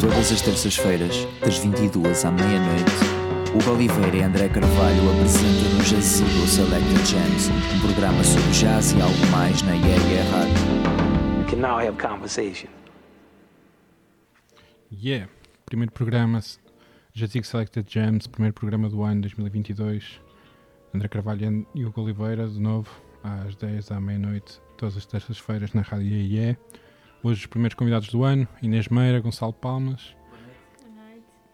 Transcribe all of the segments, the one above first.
Todas as terças-feiras, das 22 à meia-noite, Hugo Oliveira e André Carvalho apresentam no Jazigo Selected Jams, um programa sobre jazz e algo mais na Yeah Yeah Rádio. We can now have conversation. Yeah, primeiro programa, já digo Selected Jams, primeiro programa do ano 2022. André Carvalho e Hugo Oliveira, de novo, às 10 à meia-noite, todas as terças-feiras na Rádio Yeah, yeah. Hoje os primeiros convidados do ano, Inês Meira, Gonçalo Palmas.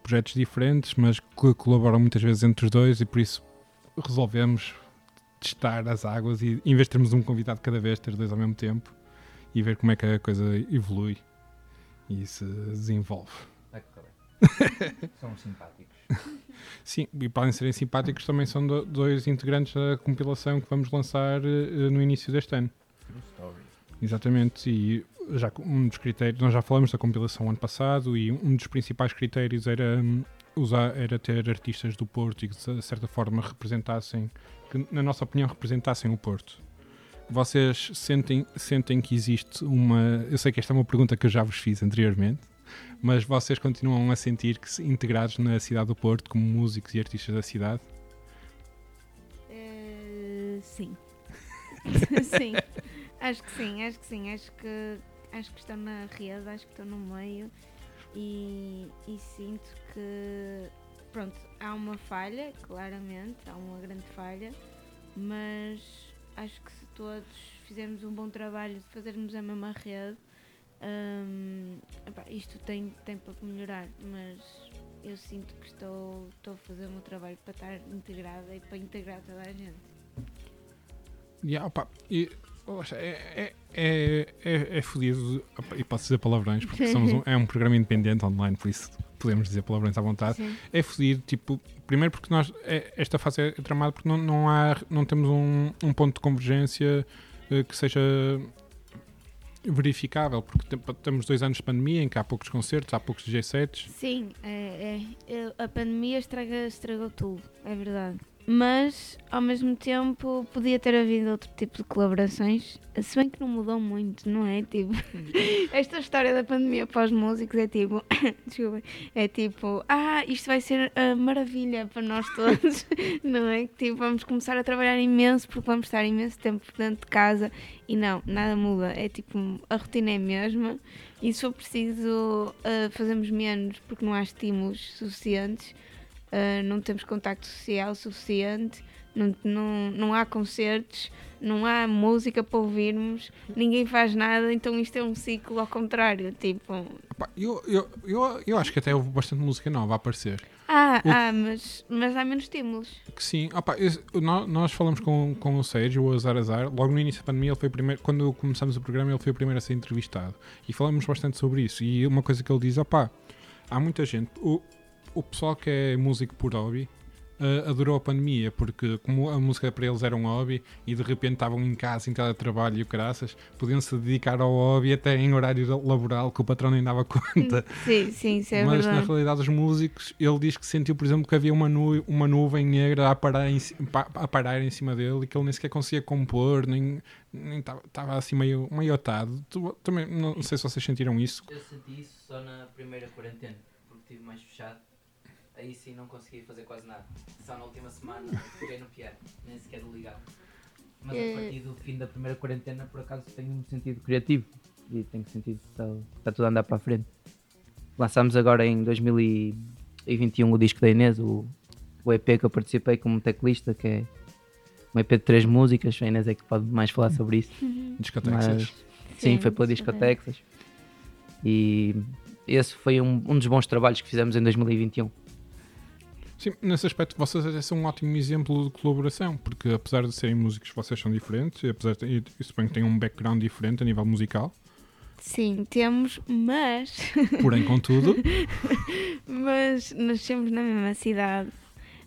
Projetos diferentes, mas que colaboram muitas vezes entre os dois e por isso resolvemos testar as águas e em vez de termos um convidado cada vez, ter dois ao mesmo tempo e ver como é que a coisa evolui e se desenvolve. Vai correr bem. São simpáticos. Sim, e podem serem simpáticos também são do- dois integrantes da compilação que vamos lançar eh, no início deste ano. Exatamente, e já um dos critérios, nós já falamos da compilação ano passado e um dos principais critérios era hum, usar, era ter artistas do Porto e que de certa forma representassem, que na nossa opinião representassem o Porto. Vocês sentem, sentem que existe uma. Eu sei que esta é uma pergunta que eu já vos fiz anteriormente, mas vocês continuam a sentir que se integrados na cidade do Porto como músicos e artistas da cidade? Eh, sim. sim. Acho que sim, acho que sim. Acho que, acho que estou na rede, acho que estou no meio e, e sinto que pronto, há uma falha, claramente, há uma grande falha, mas acho que se todos fizermos um bom trabalho de fazermos a mesma rede, hum, isto tem, tem para melhorar, mas eu sinto que estou, estou a fazer o meu trabalho para estar integrada e para integrar toda a gente. Yeah, opa, e, poxa, é, é, é, é, é fodido, e posso dizer palavrões, porque somos um, é um programa independente online, por isso podemos dizer palavrões à vontade. Sim. É fodido, tipo, primeiro porque nós, é- esta fase é tramada porque não, não, há, não temos um, um ponto de convergência eh, que seja verificável, porque tem- temos dois anos de pandemia em que há poucos concertos, há poucos DJ sets. Sim, é, é- é- a pandemia estraga, estragou tudo, é verdade. Mas, ao mesmo tempo, podia ter havido outro tipo de colaborações, se bem que não mudou muito, não é? Tipo, esta história da pandemia para os músicos é tipo, desculpa, é tipo, ah, isto vai ser a maravilha para nós todos, não é? Tipo, vamos começar a trabalhar imenso porque vamos estar imenso tempo dentro de casa e não, nada muda, é tipo, a rotina é a mesma e se for preciso ah, fazemos menos porque não há estímulos suficientes, ah, não temos contacto social suficiente, não, não, não há concertos, não há música para ouvirmos, ninguém faz nada, então isto é um ciclo ao contrário, tipo, eu, eu, eu, eu acho que até houve bastante música nova a aparecer. ah, O- ah, mas, mas há menos estímulos. Que sim, opa, esse- nó- nós, falamos com, com o Sérgio, o Azar Azar, logo no início da pandemia, ele foi primeiro, quando começamos o programa, ele foi o primeiro a ser entrevistado. E falamos bastante sobre isso. E uma coisa que ele diz, opá, há muita gente, o, o pessoal que é músico por hobby, eh, adorou a pandemia, porque como a música para eles era um hobby e de repente estavam em casa, em teletrabalho e o caraças, podiam se dedicar ao hobby até em horário laboral que o patrão nem dava conta. Sim, sim, isso é Mas na verdade. realidade, os músicos, ele diz que sentiu, por exemplo, que havia uma, nu uma nuvem negra a parar, em, a parar em cima dele e que ele nem sequer conseguia compor, nem estava assim meio, meio atado. Tu- também, não, não sei se vocês sentiram isso. Eu senti isso só na primeira quarentena, porque estive mais fechado. Aí sim não consegui fazer quase nada. Só na última semana peguei no piano, nem sequer ligado. Mas a Eh. partir do fim da primeira quarentena, por acaso, tenho um sentido criativo e tenho sentido que está, está tudo a andar para a frente. Lançámos agora em 2021 o disco da Inês, o, o EP que eu participei como teclista, que é um EP de três músicas. A Inês é que pode mais falar sobre isso. Discotexas. Mas- Sim, foi pela Disco Texas. E esse foi um, um dos bons trabalhos que fizemos em 2021. Sim, nesse aspecto, vocês até são um ótimo exemplo de colaboração, porque apesar de serem músicos, vocês são diferentes, e apesar de suponho que têm um background diferente a nível musical, Sim, temos, mas, porém, contudo, mas nascemos na mesma cidade,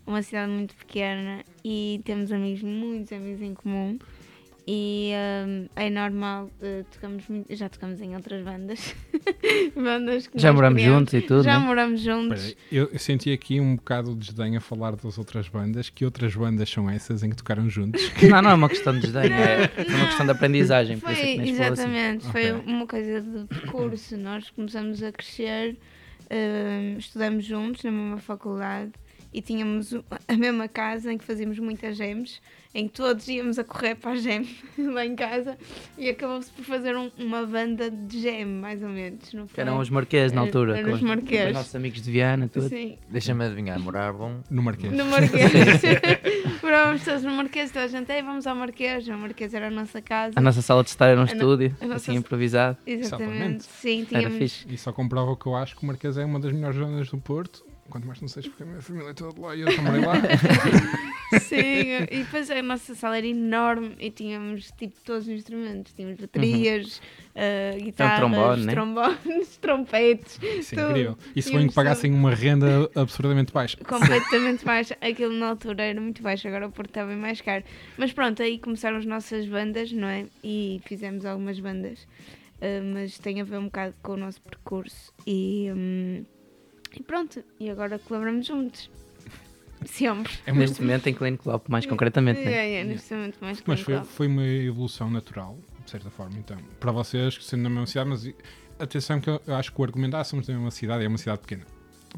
uma cidade muito pequena e temos amigos, muitos amigos em comum E hum, é normal, eh, tocamos muito- já tocamos em outras bandas. bandas que Já moramos queríamos. juntos e tudo, Já né? moramos juntos. Eu, eu senti aqui um bocado de desdém a falar das outras bandas. Que outras bandas são essas em que tocaram juntos? Não, não é uma questão de desdém, é, é uma questão de aprendizagem. É Foi, assim. exatamente, foi Ok. uma coisa de percurso. Nós começamos a crescer, hum, estudamos juntos na mesma faculdade e tínhamos a mesma casa em que fazíamos muitas gems, em que todos íamos a correr para a gem lá em casa e acabou-se por fazer um- uma banda de gem, mais ou menos. Não Que foi? eram os marqueses na Era- altura. eram com os com Os nossos amigos de Viana, tudo. Sim, Deixa-me adivinhar, moravam. No Marquês. no Marquês. Morávamos todos no Marquês, toda a gente, "Ei, vamos ao Marquês. O Marquês era a nossa casa. A nossa sala de estar era um no- estúdio, assim sa- improvisado. Exatamente. Exatamente. Sim, Era tínhamos. fixe. E só comprova o que eu acho que o Marquês é uma das melhores zonas do Porto. Quanto mais não seja porque a minha família é toda lá e eu também lá. Sim, e depois a nossa sala era enorme e tínhamos tipo todos os instrumentos. Tínhamos baterias, uh, guitarras, trombone, né? trombones, trompetes, Isso é Tudo. incrível. E se bem que pagassem uma renda absurdamente baixa. completamente baixo. Aquilo na altura era muito baixo, agora o Porto está bem mais caro. Mas pronto, aí começaram as nossas bandas, não é? E fizemos algumas bandas, uh, mas tem a ver um bocado com o nosso percurso. E, hum, e pronto, e agora colaboramos juntos. Sempre. É uma- Neste momento em Clean Club, mais concretamente. né? É, é, neste momento mais Mas foi, foi uma evolução natural, de certa forma, então. Para vocês, que sendo na mesma cidade, mas atenção que eu eu acho que o argumento, ah, somos da mesma cidade, é uma cidade pequena.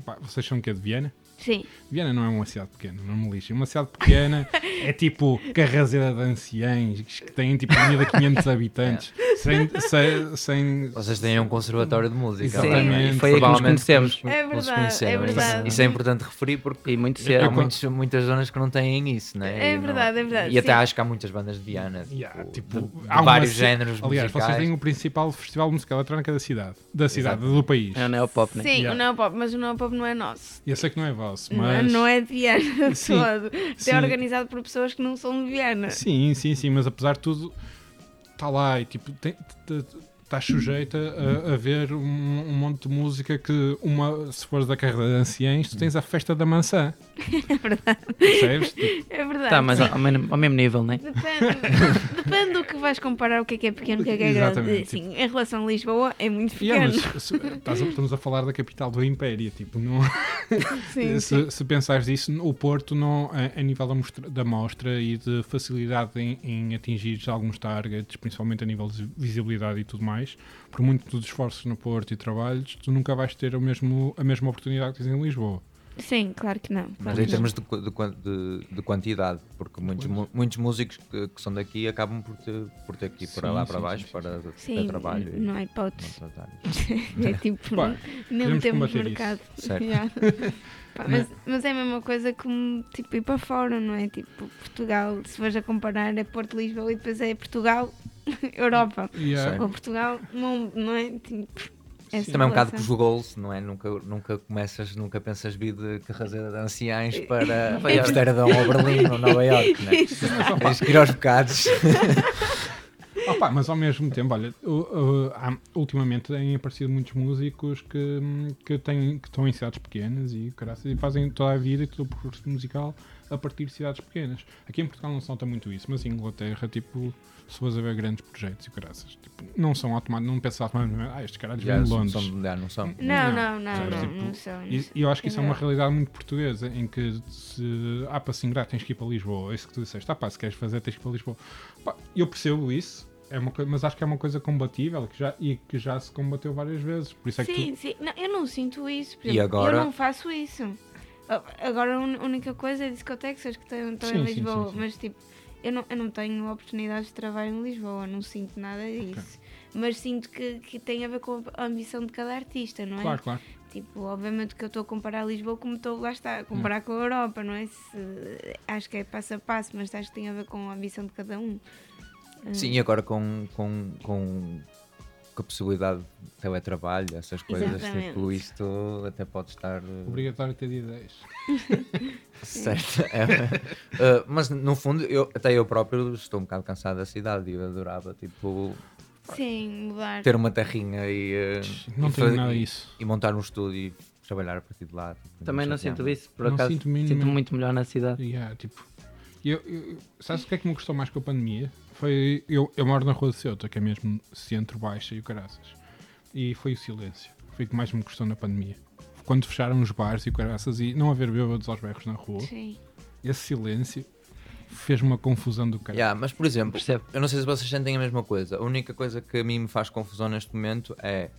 Pá, vocês são o quê? De Viena? Sim. Viena não é uma cidade pequena, não me lixem. Uma cidade pequena é tipo Carrazeira de Anciães, que tem tipo 1500 habitantes, sem, sem, sem- Vocês têm um conservatório de música. Sim, Exatamente. foi aí que nos Provavelmente conhecemos. É verdade, é Isso- verdade. Isso é importante referir porque E muito Eu- cedo. há eu- muitos, muitas zonas que não têm isso, né? É E não- verdade, é verdade, E até sim. acho que há muitas bandas de Viana, tipo, Yeah, tipo, de, de há uma vários ce- géneros Aliás, vocês musicais. têm o principal festival musical eletrónica da cidade, da cidade, Exato. do país. É o neopop, né? Sim, Yeah. o neopop, mas o neopop não é nosso. Eu sei que não é vosso, Não é- mas. Não é de Viana Sim, todo. sim. É organizado por pessoas que não são de Viana. Sim, sim, sim, mas apesar de tudo, está lá e tipo, tem- estás sujeita a, a ver um, um monte de música que, uma, se fores da carreira de anciães, tu tens a festa da maçã. É verdade. Percebes? Tipo, É verdade. Tá, mas ao, ao mesmo- ao mesmo nível, né? Depende, depende do que vais comparar, o que é que é pequeno, o que é que é grande. Sim, em relação a Lisboa, é muito é, pequeno. mas se- estás estamos a falar da capital do Império, tipo, não, Sim, sim. se, se pensares disso, o Porto, não, a, a nível da mostra, da mostra e de facilidade em, em atingir alguns targets, principalmente a nível de visibilidade e tudo mais, por muito que tu te esforces no Porto e trabalhos, tu nunca vais ter o mesmo, a mesma oportunidade que tens em Lisboa. Sim, claro que não. Mas claro em que termos de, de de- de quantidade, porque muitos, mu- muitos músicos que, que são daqui acabam por ter, por ter que ir para Sim, lá sim, para baixo sim, sim. para não. ter Sim, trabalho. não há hipótese. É tipo, Pá, nem podemos temos mercado. Pá, mas, mas é a mesma coisa como tipo, ir para fora, não é? Tipo, Portugal, se vais a comparar, é Porto Lisboa e depois é Portugal, Europa. Certo. Ou Portugal, não é? Tipo, essa Também é um bocado por relação. goals, não é? Nunca, nunca começas, nunca pensas vir de Carrazeira de Anciães para. Amsterdão ou Berlim ou Nova Iorque, né? Tens que ir aos bocados. Opa, mas ao mesmo tempo, olha, ultimamente têm aparecido muitos músicos que, que, têm, que estão em cidades pequenas e, e fazem toda a vida e todo o percurso musical a partir de cidades pequenas. Aqui em Portugal não se nota muito isso, mas em Inglaterra, tipo, se fores a ver grandes projetos e caraças, tipo, não são automáticos, não pensas automaticamente, ah, estes caras vêm Já de Londres. são- não são. Não, Não, não, não, não, tipo, não são. E eu acho que isso é uma realidade muito portuguesa, em que se há para se ingrar tens que ir para Lisboa. É isso que tu disseste, ah pá, se queres fazer tens que ir para Lisboa. Pá, eu percebo isso, é uma coi- mas acho que é uma coisa combatível que já, e que já se combateu várias vezes. Por isso é que Sim, tu, sim. Não, eu não sinto isso. Por E agora? Eu não faço isso. Ah, Agora a única coisa é discotecas que estão, Sim, em sim, Lisboa. sim, sim. Mas tipo, eu não, eu não tenho oportunidades de trabalho em Lisboa. Não sinto nada disso. Mas sinto que, que tem a ver com a ambição de cada artista, não é? claro, claro. Tipo, obviamente que eu estou a comparar Lisboa como estou lá está, a comparar com a Europa, não é? Se- acho que é passo a passo, mas acho que tem a ver com a ambição de cada um. Sim, e agora com, com, com, com a possibilidade de teletrabalho, essas coisas, Exatamente. tipo, isto até pode estar eh, Obrigatório ter de ideias. certo. É. Eh, mas no fundo, eu, até eu próprio estou um bocado cansado da cidade e eu adorava tipo, Sim, mudar. ter uma terrinha e, eh, Não e tenho fa- nada e- disso. e montar um estúdio e trabalhar a partir de lá. tipo, Também não sinto isso, por Não acaso. sinto Sinto, muito melhor na cidade. Yeah, tipo, eu, eu, sabes o que é que me gostou mais com a pandemia? Foi, eu, eu moro na Rua de Ceuta, que é mesmo centro-baixa e o caraças. E foi o silêncio. Foi o que mais me custou na pandemia. Quando fecharam os bares e o caraças e não haver bêbados aos berros na rua, Sim. esse silêncio fez uma confusão do caralho. Yeah, mas por exemplo, Percebo. eu não sei se vocês sentem a mesma coisa. A única coisa que a mim me faz confusão neste momento é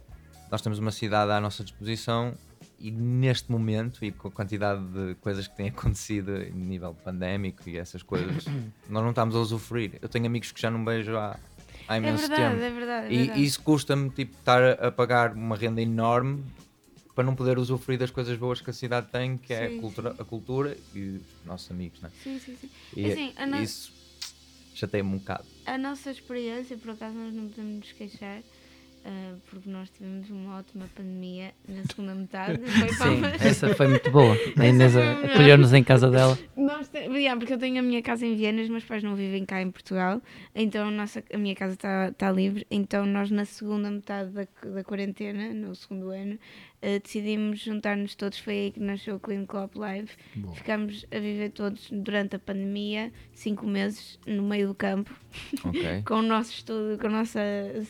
nós temos uma cidade à nossa disposição e neste momento, e com a quantidade de coisas que têm acontecido em nível pandémico e essas coisas, nós não estamos a usufruir. Eu tenho amigos que já não beijo há, há É imenso verdade, tempo. é verdade. É E verdade. isso custa-me tipo, estar a, pagar uma renda enorme para não poder usufruir das coisas boas que a cidade tem, que é a Sim, cultura, a cultura e os nossos amigos. Né? Sim, sim, sim. E Assim, a no- isso chateia-me um bocado. A nossa experiência, por acaso, nós não podemos nos queixar, ah, porque nós tivemos uma ótima pandemia na segunda metade. Foi Sim, essa foi muito boa. A Inês acolheu-nos em casa dela. Nós yeah, porque eu tenho a minha casa em Viena, os meus pais não vivem cá em Portugal, então a, nossa, a minha casa está tá livre. Então nós na segunda metade da, da quarentena, no segundo ano, eh, decidimos juntar-nos todos. Foi aí que nasceu o Clean Club Live. Boa. Ficámos a viver todos durante a pandemia, cinco meses, no meio do campo, Ok. com o nosso estudo, com a nossa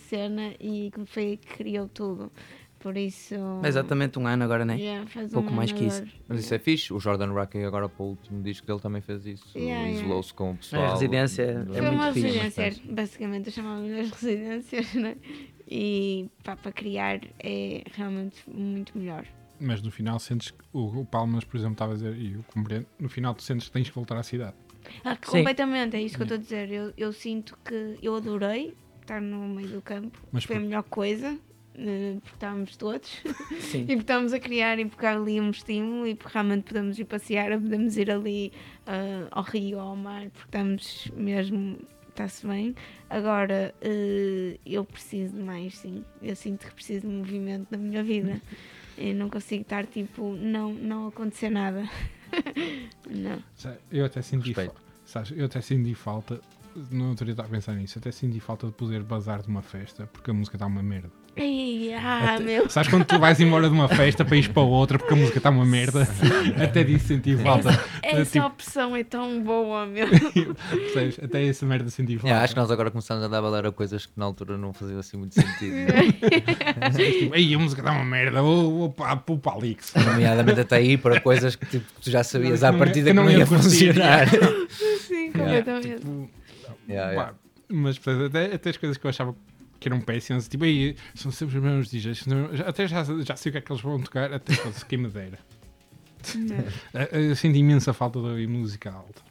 cena e que foi aí que criou tudo. Por isso. Exatamente um ano agora, né? Yeah, faz Pouco um mais que isso. Mas isso é fixe. O Jordan Rocky agora para o último disco dele também fez isso. Yeah, yeah. Isolou-se com o pessoal. A residência é Foi muito uma fixe. residência, basicamente, eu chamava-lhe as residências, né? E pá, para criar é realmente muito melhor. Mas no final sentes que o, o Palmas, por exemplo, estava a dizer, e eu compreendo, no final tu sentes que tens que voltar à cidade. Ah, completamente, é isso que eu estou a dizer. Eu, eu sinto que eu adorei estar no meio do campo, Mas foi a por- melhor coisa. eh, Porque estávamos todos Sim. e porque estávamos a criar e porque há ali um estímulo e porque realmente podemos ir passear, podemos ir ali ah, ao rio, ao mar, porque estamos mesmo, está-se bem. Agora eh, eu preciso de mais, sim. Eu sinto que preciso de movimento na minha vida. Eu não consigo estar tipo, não, não acontecer nada. não. Eu até senti falta. Sabes, eu até senti falta. Não teria estado a pensar nisso. Até senti falta de poder bazar de uma festa porque a música está uma merda. Ei, ah, Até- meu. Sabes quando tu vais embora de uma festa para ir para outra porque a música está uma merda? Até disso senti falta. Essa Tipo, opção é tão boa, meu. percebes? Até essa merda senti falta. Yeah, acho que nós agora começamos a dar valor a coisas que na altura não faziam assim muito sentido. Tipo, Ei, a música está uma merda. Vou, para, o Palix. Nomeadamente até aí para coisas que, tipo, tu já sabias à que não ia- partida que não não ia ia funcionar. Sim, Yeah. completamente. Tipo, Yeah, yeah. pá, Mas portanto, até, até as coisas que eu achava que eram péssimas, tipo, aí são sempre os mesmos DJs. Até já, já sei o que é que eles vão tocar, até fosse quem me dera. Eh, Eu senti imensa falta da música alta.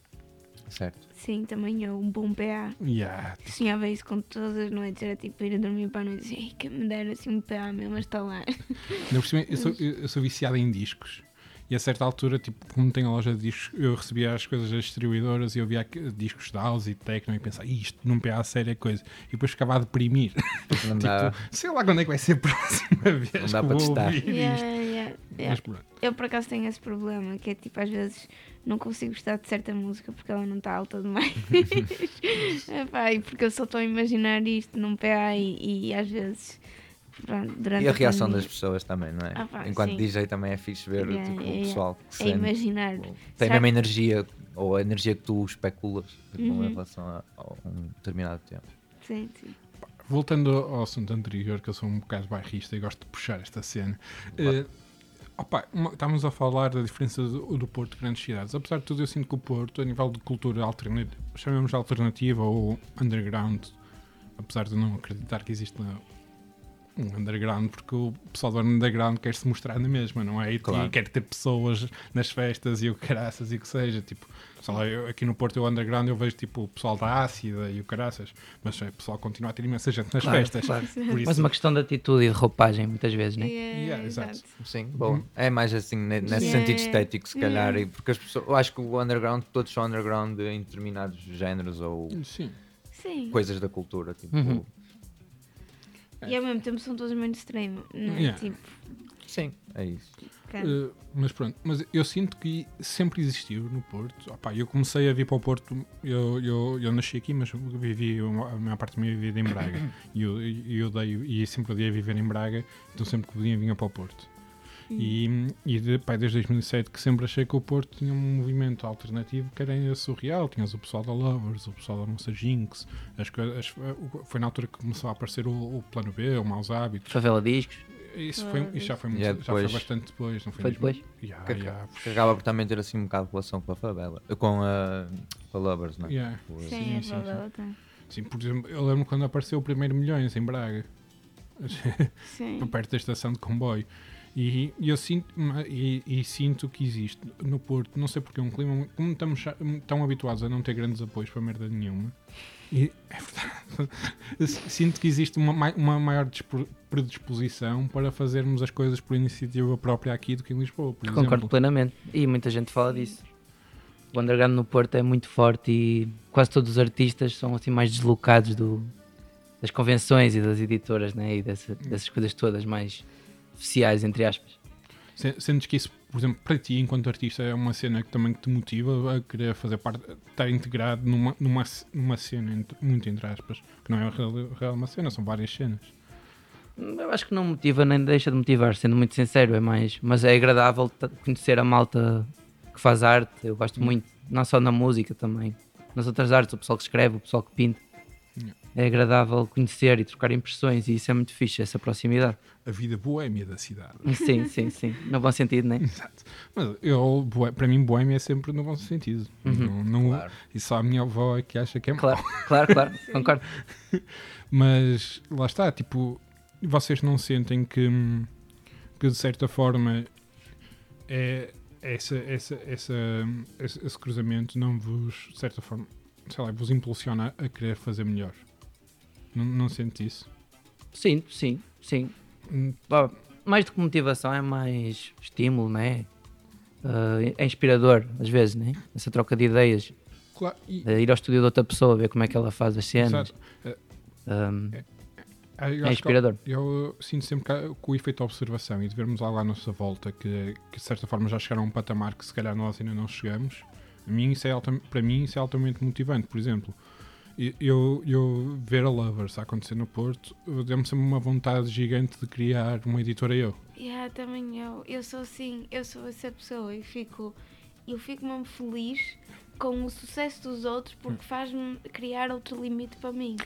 Certo. Sim, também eu, um bom PA. Yeah. Sonhava isso com todas as noites, era tipo ir a dormir para a noite e dizer, "Ei, que me dera assim um PA mesmo a estalar. Cima, eu, sou, eu eu sou viciado em discos. E a certa altura, tipo, como tenho a loja de discos, eu recebia as coisas das distribuidoras e eu via discos de house e techno e pensava, "Ih, isto num PA a sério é coisa. E depois ficava a deprimir. Dá. tipo, sei lá quando é que vai ser a próxima vez Não dá que para vou testar. ouvir Yeah, isto. yeah, yeah. Mas pronto. Eu por acaso tenho esse problema, que é tipo, às vezes não consigo gostar de certa música porque ela não está alta demais. Epá, e porque eu só estou a imaginar isto num PA e, e às vezes pronto, E a reação pandemia, das pessoas também, não é? Ah, pá, Enquanto sim. DJ também é fixe ver Yeah, tipo, yeah, o pessoal que É sente, imaginar. ou tem a mesma energia ou a energia que tu especulas tipo, Uhum. em relação a, a um determinado tempo. Sim, sim. Voltando ao assunto anterior, que eu sou um bocado bairrista e gosto de puxar esta cena. eh, opa, uma- estávamos a falar da diferença do, do Porto de grandes cidades. Apesar de tudo, eu sinto que o Porto, a nível de cultura alternativa, chamemos de alternativa ou underground, apesar de não acreditar que existe na- um underground, porque o pessoal do underground quer se mostrar na mesma, não é? E Claro. quer ter pessoas nas festas e o caraças e o que seja. Tipo, eu- aqui no Porto, o underground, eu vejo tipo o pessoal da Ácida e o caraças, mas é, o pessoal continua a ter imensa gente nas Claro, festas. claro. Por Mas isso, uma questão de atitude e de roupagem, muitas vezes, né? Yeah, Yeah, exato. exato. Sim, bom. É mais assim, ne- nesse Yeah. sentido estético, se calhar, Yeah. porque as pessoas, eu acho que o underground, todos são underground em determinados géneros ou sim. Sim. coisas da cultura. Tipo, Uhum. E ao mesmo tempo são todos mainstream, não é? Yeah. Tipo, Sim, é isso. Uh, mas pronto, mas eu sinto que sempre existiu no Porto. Opá, eu comecei a vir para o Porto, eu, eu, eu nasci aqui, mas vivi uma- a maior parte da minha vida em Braga. E eu, e eu odeio, e sempre odiei viver em Braga, então sempre que podia vinha para o Porto. E, e de, pá, desde 2007 que sempre achei que o Porto tinha um movimento alternativo que era ainda surreal. Tinhas o pessoal da Lovers, o pessoal da Moça Jinx. As, coisas- as- foi na altura que começou a aparecer o, o Plano B, o Maus Hábitos. Favela Discos. Isso, foi, isso já, foi muito, E é já foi depois. bastante depois. Não foi, Foi mesmo? depois? Yeah, Que, yeah, que acaba por também ter assim um bocado de relação com a favela, com a, com a Lovers, não é? yeah. O- Sim, sim, é sim, favela, tá. Sim, por exemplo, eu lembro quando apareceu o primeiro Milhões em Braga. Sim. perto da estação de comboio. E, e eu sinto, e, e sinto que existe no Porto, não sei porque, um clima. Como estamos tão habituados a não ter grandes apoios para merda nenhuma, e é verdade, sinto que existe uma, uma maior predisposição para fazermos as coisas por iniciativa própria aqui do que em Lisboa, por Concordo exemplo. plenamente. E muita gente fala disso. O underground no Porto é muito forte e quase todos os artistas são assim mais deslocados do, das convenções e das editoras né? e dessa- dessas coisas todas mais oficiais, entre aspas. Se- Sentes que isso, por exemplo, para ti, enquanto artista, é uma cena que também te motiva a querer fazer parte, estar integrado numa, numa, numa cena, muito entre aspas, que não é real, uma cena, são várias cenas. Eu acho que não motiva nem deixa de motivar, sendo muito sincero, é mais. Mas é agradável conhecer a malta que faz arte, eu gosto muito, não só na música também, nas outras artes, o pessoal que escreve, o pessoal que pinta. É agradável conhecer e trocar impressões e isso é muito fixe, essa proximidade. A vida boémia da cidade. Sim, sim, sim. No bom sentido, né? Exato. Mas eu, para mim, boémia é sempre no bom sentido. Não, não- Claro. E só a minha avó é que acha que é mau. Claro, claro, claro, concordo. Mas lá está, tipo, vocês não sentem que, que de certa forma é essa, essa, essa, esse, esse cruzamento não vos, de certa forma, sei lá, vos impulsiona a querer fazer melhor. Não, não sente isso? Sim, sim, sim. Hum, Mais do que motivação, é mais estímulo, né? Ah, é inspirador, às vezes, né? Essa troca de ideias. Claro, e, Eh, ir ao estúdio de outra pessoa, ver como é que ela faz as cenas. É, Um, Ah, eu é acho que- inspirador. Eu sinto sempre que, que o efeito de observação e de vermos algo à nossa volta que, que de certa forma já chegaram a um patamar que se calhar nós ainda não chegamos, a mim isso é altam- para mim isso é altamente motivante. Por exemplo, eu, eu ver a Lovers a acontecer no Porto deu-me sempre uma vontade gigante de criar uma editora eu. Yeah, também eu. Eu sou assim, eu sou essa pessoa e fico, eu fico mesmo feliz com o sucesso dos outros porque faz-me criar outro limite para mim.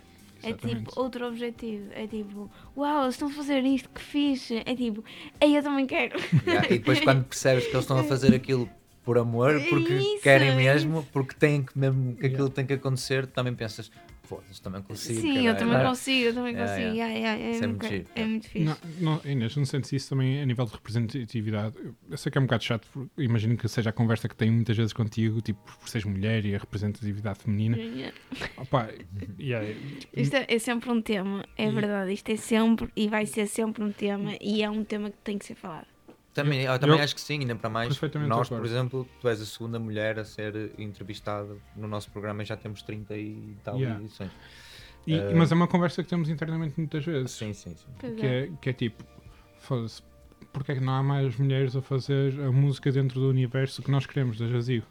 É Exatamente. tipo outro objetivo. É tipo, uau, eles estão a fazer isto, que fixe. É tipo, ei, eu também quero. Yeah, e depois quando percebes que eles estão a fazer aquilo por amor, porque Isso, querem é mesmo, porque têm que mesmo que aquilo tem que acontecer, também pensas, foda-se, também consigo. Sim, eu caralho." também consigo, eu também consigo. É, é muito, giro, é muito fixe. Não, não, Inês, não sentes isso também a nível de representatividade? Eu sei que é um bocado chato, porque imagino que seja a conversa que tenho muitas vezes contigo, tipo, por seres mulher e a representatividade feminina. Yeah. Opa, yeah, Isto é, é sempre um tema, é E- verdade. Isto é sempre e vai ser sempre um tema e é um tema que tem que ser falado. Também, eu, também eu- acho que sim, ainda para mais. Nós, por exemplo, tu és a segunda mulher a ser entrevistada no nosso programa e já temos 30 e tal Yeah. edições. E- Eh, mas é uma conversa que temos internamente muitas vezes. Sim, sim, sim. Que é, que é tipo, foda-se, porque é que não há mais mulheres a fazer a música dentro do universo que nós queremos da Jazio?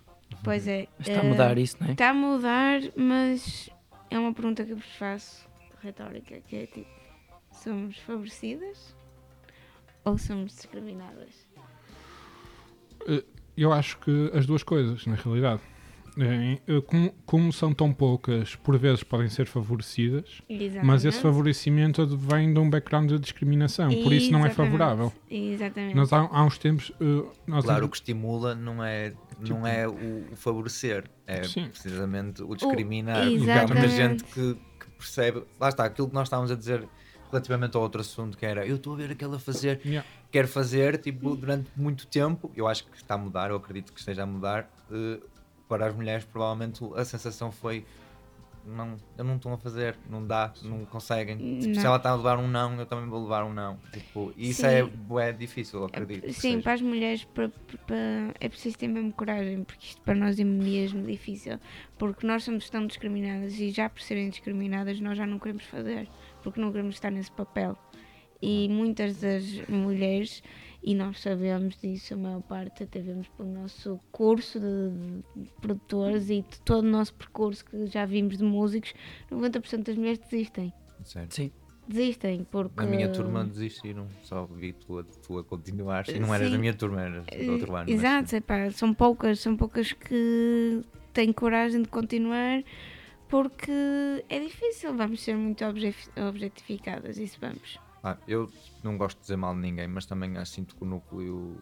Pois é. Está a mudar isso, não é? Está a mudar, mas é uma pergunta que eu vos faço, retórica, que é tipo, somos favorecidas ou somos discriminadas? Eu acho que as duas coisas, na realidade. Eh, como, como são tão poucas, por vezes podem ser favorecidas, mas esse Exatamente. favorecimento vem de um background de discriminação, por isso não é Exatamente. favorável. Exatamente. Nós há, há uns tempos. eh, nós Claro, o que estimula não é, Tipo- não é o, o favorecer, é Sim. precisamente o discriminar. O- Porque há muita exatamente. gente que, que percebe. Lá está, aquilo que nós estávamos a dizer relativamente ao outro assunto, que era eu estou a ver aquela fazer, Yeah. quero fazer tipo, durante muito tempo. Eu acho que está a mudar, eu acredito que esteja a mudar. eh, para as mulheres, provavelmente a sensação foi. Não, eu não estou a fazer, não dá, não conseguem. Tipo, se Não. ela está a levar um não, eu também vou levar um não. Tipo, e isso Sim. é, bué difícil, eu acredito. Sim, seja. para as mulheres para- para- é preciso ter mesmo coragem, porque isto para nós é mesmo difícil. Porque nós somos tão discriminadas e já por serem discriminadas nós já não queremos fazer, porque não queremos estar nesse papel. E muitas das mulheres, e nós sabemos disso, a maior parte, até vemos pelo nosso curso de, de produtores e de todo o nosso percurso que já vimos de músicos, 90% das mulheres desistem. Certo. Sim. desistem porque. Na minha turma desistiram, só vi tu a, tu a continuar. E não eras da minha turma, eras do outro ano. mas- Exato, epá, são poucas, são poucas que têm coragem de continuar porque é difícil, vamos ser muito obje- objetificadas, isso vamos. Ah, eu não gosto de dizer mal de ninguém, mas também acho- sinto que o núcleo,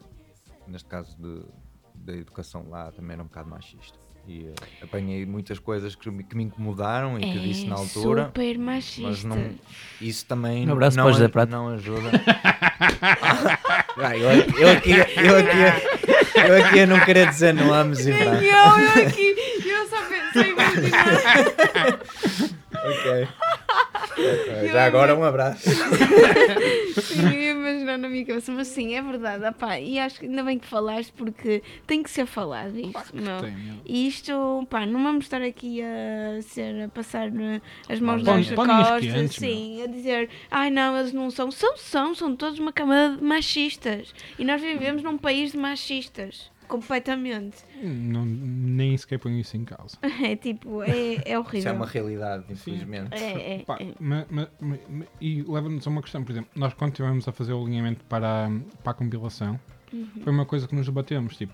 neste caso de, da educação lá, também era um bocado machista. E eh, apanhei muitas coisas que me, que me incomodaram e que é disse na altura. super machista. Mas não, isso também Um abraço não, a- não ajuda. Ah, eu, eu aqui, eu, aqui, eu aqui a não querer dizer nomes e eu aqui, eu só pensei em continuar. Ok. Já agora um abraço. Sim, eu ia imaginar na minha cabeça, mas sim, é verdade, opá, e acho que ainda bem que falaste porque tem que ser falado isto, não? Tem, meu. E isto, pá, não vamos estar aqui a, ser, a passar eh, as mãos nas costas, sim, a dizer, ai não, eles não são, são, são, são todos uma camada de machistas. E nós vivemos num país de machistas, completamente. Não, nem sequer ponho isso em causa. É tipo, é, é horrível. Isso é uma realidade, infelizmente. É, é, Pá, é. ma- ma- ma- ma- e leva-nos a uma questão, por exemplo, nós quando estivemos a fazer o alinhamento para, a- para a compilação, Uhum. foi uma coisa que nos debatemos, tipo,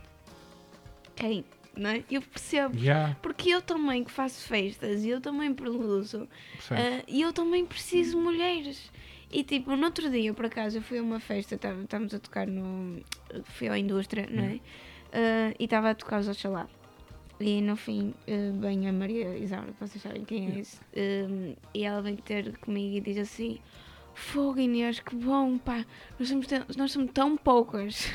Quem? Não é? Eu percebo. já, Porque eu também que faço festas e eu também produzo ah, e eu também preciso de mulheres. E tipo, no outro dia, por acaso, eu fui a uma festa, tava- estávamos a tocar no. Fui à indústria, não é? Ah, e estava a tocar os Oxalá. E no fim, vem a Maria Isaura, vocês sabem quem é esse, ah, e ela vem ter comigo e diz assim: Fogo Inês, que bom, pá, nós somos, tão- nós somos tão poucas.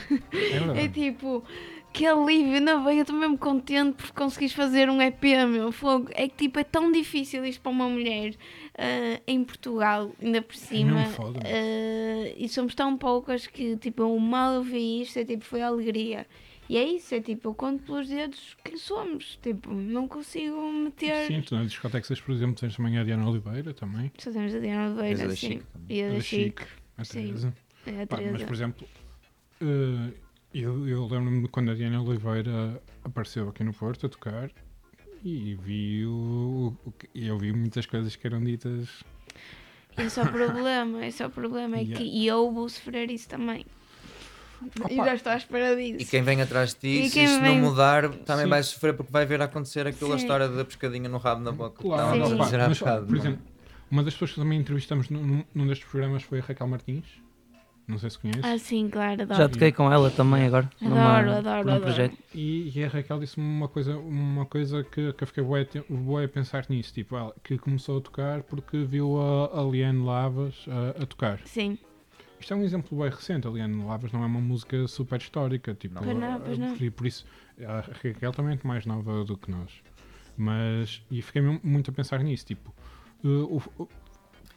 É É tipo, que alívio, ainda bem, eu estou mesmo contente por conseguires fazer um EP, meu fogo. É que tipo, é tão difícil isto para uma mulher ah, em Portugal, ainda por cima. mesmo foda. ah, e somos tão poucas que tipo, eu mal ouvi isto, é tipo, foi alegria. E é isso, é tipo, eu conto pelos dedos quem somos. Tipo, não consigo meter. Sim, tu nas discotecas, por exemplo, tens também a Diana Oliveira também, Só temos a Diana Oliveira, Tens a sim. E a a da Chique. Chic, a. Teresa. É a Pá, mas, por exemplo, eh, eu, eu lembro-me de quando a Diana Oliveira apareceu aqui no Porto a tocar e vi o, eu vi muitas coisas que eram ditas. Esse é o problema, esse é o problema. É Yeah. que e eu vou sofrer isso também. E já estou à espera disso. E quem vem atrás de ti, E se isto vem- não mudar, também Sim. vai sofrer porque vai ver acontecer aquela Sim. história da pescadinha no rabo na boca. que Claro, Sim. a opa, mas, bocado, por não exemplo, uma das pessoas que também entrevistamos num, num- destes programas foi a Raquel Martins. Não sei se conheces. Ah, sim, claro, adoro. Já toquei com ela também agora. Adoro, numa, adoro, num adoro. projeto. E, e a Raquel disse-me uma coisa, uma coisa que, que eu fiquei te- bué a pensar nisso. Tipo, ela, que começou a tocar porque viu a, a Liane Lavas a, a tocar. Sim, Isto é um exemplo bem recente. A Liane Lavas não é uma música super histórica. Tipo, Não. Pois não, pois não. E por isso, a Raquel também é muito mais nova do que nós. Mas, e fiquei muito a pensar nisso. Tipo, uh, o,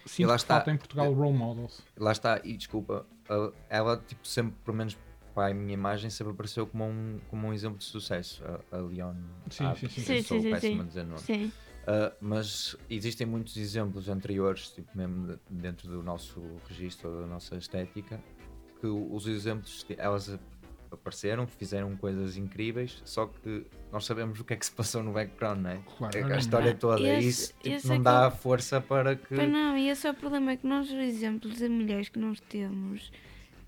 sinto lá que está. falta em Portugal role models. Lá está, e desculpa, a- ela tipo sempre, pelo menos para a minha imagem, sempre apareceu como um, como um exemplo de sucesso. A, a Leon. Sim, Ah, sim, sim. eu Sim, sou sim, sim, péssimo sim. Uh, mas existem muitos exemplos anteriores, tipo, mesmo de- dentro do nosso registro, da nossa estética, que os exemplos, elas apareceram, fizeram coisas incríveis, só que nós sabemos o que é que se passou no background, não é? Claro. a história toda, Esse- isso tipo, esse não é que dá eu- força para que. Pois não, e esse é o problema, é que nós, os exemplos de mulheres que nós temos,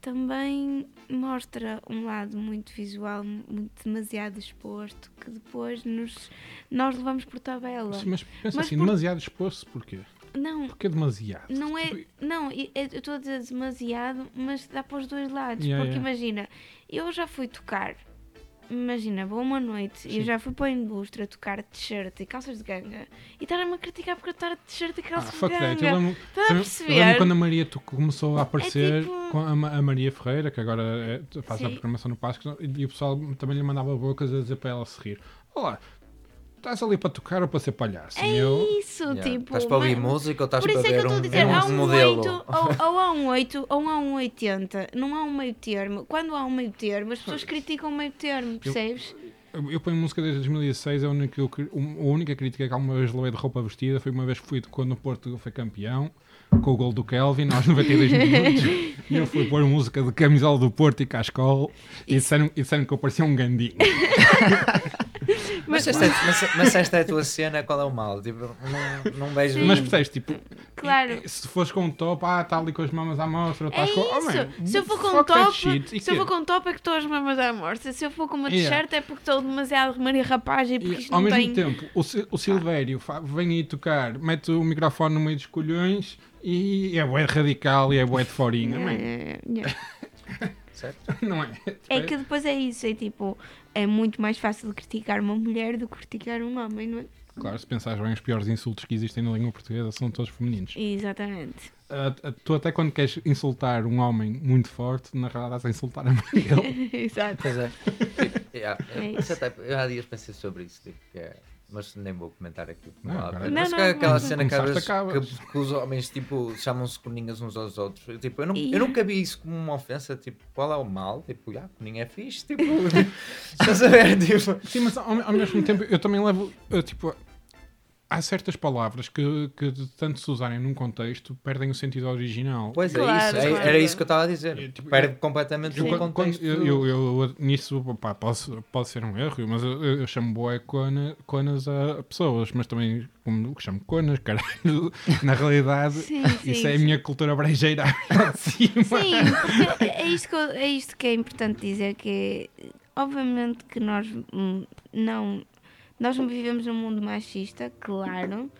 também mostra um lado muito visual, muito demasiado exposto, que depois nos, nós levamos por tabela. Mas pensa Mas assim, por- demasiado exposto, porquê? Não, Porquê demasiado? Não é. Tipo, Não, eu estou a dizer demasiado, mas dá para os dois lados. Yeah, porque yeah. imagina, eu já fui tocar. Imagina, vou uma noite e Sim. eu já fui para a indústria tocar t-shirt e calças de ganga e estarem-me a criticar porque eu estar de t-shirt e Ah, calças de fuck that. Eu ganga. lembro, Estás a eu lembro perceber? quando a Maria começou a aparecer tipo- com a, a Maria Ferreira, que agora é- faz a Sim. programação no Páscoa, e o pessoal também lhe mandava bocas a dizer para ela se rir. Olá, estás ali para tocar ou para ser palhaço? É eu, isso, Yeah. tipo. Estás para ouvir mas- música ou estás Por para isso é que eu ver estou a um, dizer, um há um modelo? 8, ou, ou há um 8 ou há um 80. Não há um meio termo. Quando há um meio termo, as pessoas criticam o meio termo, percebes? eu, eu ponho música desde 2006, a única, a única crítica que alguma vez levei de roupa vestida foi uma vez que fui quando o Porto foi campeão, com o gol do Kelvin, aos 92 minutos, e eu fui pôr música de camisola do Porto e cascol, e disseram, e disseram que eu parecia um gandinho. Mas, se esta é, mas, mas esta é a tua cena, qual é o mal? Tipo, não, não beijo. Mas percebes, tipo, Claro. se fores com um top, ah, está ali com as mamas à mostra, É estás com. Oh, man, se eu for com um top, shit. Se eu for com um top é que estou as mamas à morte. Se eu for com uma Yeah. t-shirt é porque estou demasiado Maria Rapaz e porque E, isto ao não mesmo tem. tempo, o, o Silvério fa- vem aí tocar, mete o microfone no meio dos colhões e é bué radical e é bué de forinha, Yeah, man. yeah, yeah. Certo? não é? É que depois é isso, é tipo, é muito mais fácil criticar uma mulher do que criticar um homem, não é? Claro, se pensares bem, os piores insultos que existem na língua portuguesa são todos femininos. Exatamente. Ah, tu até quando queres insultar um homem muito forte, na realidade estás a insultar a mãe dele. Exato. Pois é. Tipo, yeah, É eu, até- eu há dias pensei sobre isso, tipo, que é- mas nem vou comentar aqui. Não, Não, mas Não, que não, aquela cena que vezes que, que os homens tipo, chamam-se coninhas uns aos outros. Eu, Tipo, eu, não, eu nunca vi isso como uma ofensa. Tipo, qual é o mal? Tipo, ah, coninha é fixe. Tipo, estás a ver? Tipo, Sim, mas ao, ao mesmo tempo eu também levo, ah, tipo, há certas palavras que, que de tanto se usarem num contexto perdem o sentido original. pois Claro, é isso. é- claro. Era isso que eu estava a dizer. Eu, tipo, Perde completamente Eu, o quando- contexto. eu, eu, eu- nisso pá, posso, pode ser um erro, mas eu, eu, chamo boé cona, conas a, a pessoas, mas também como eu chamo conas, caralho, na realidade Sim, sim. isso é a sim. minha cultura brejeira lá de cima. Sim, porque é isto, que, é isto que é importante dizer, que é, obviamente que nós hum, não, nós não vivemos num mundo machista, claro,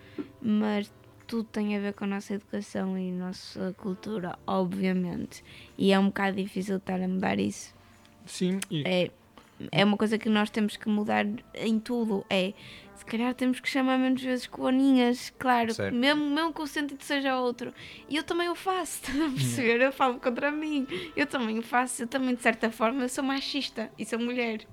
mas tudo tem a ver com a nossa educação e a nossa cultura, obviamente. E é um bocado difícil estar a mudar isso. Sim, e, É, é uma coisa que nós temos que mudar em tudo. É, se calhar temos que chamar menos vezes coninhas, claro, Certo. mesmo, mesmo que o sentido seja outro. E eu também o faço, estás a perceber? Eu falo contra mim. Eu também o faço, eu também, de certa forma, eu sou machista e sou mulher.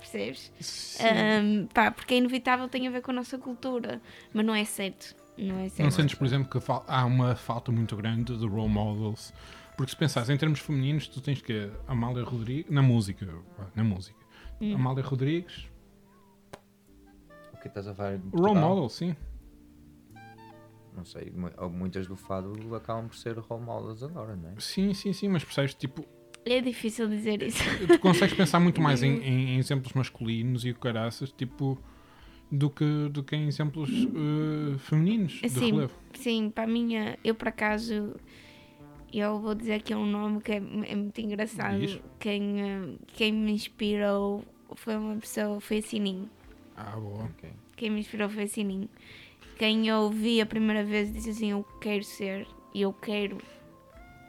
Percebes? sim. Ahm, pá, porque é inevitável, tem a ver com a nossa cultura. Mas não é certo. Não é certo. não sentes, por exemplo, que há uma falta muito grande de role models? Porque se pensares em termos femininos, tu tens que Amália Rodrigues, na música, na música, Hum. Amália Rodrigues, O que estás a falar? de role model, sim. Não sei, muitas do fado acabam por ser role models agora, não é? Sim, sim, sim, mas percebes, tipo, É difícil dizer isso. tu consegues pensar muito mais em, em- em exemplos masculinos e o caraças, tipo, do que, do que em exemplos eh, femininos de Sim. relevo. Sim, para a minha, eu por acaso, eu vou dizer que é um nome que é, é muito engraçado. Diz. Quem, eh, quem me inspirou foi uma pessoa, foi a Sininho. Ah, boa. Ok. Quem me inspirou foi a Sininho. Quem eu vi a primeira vez disse assim: Eu quero ser, e eu quero,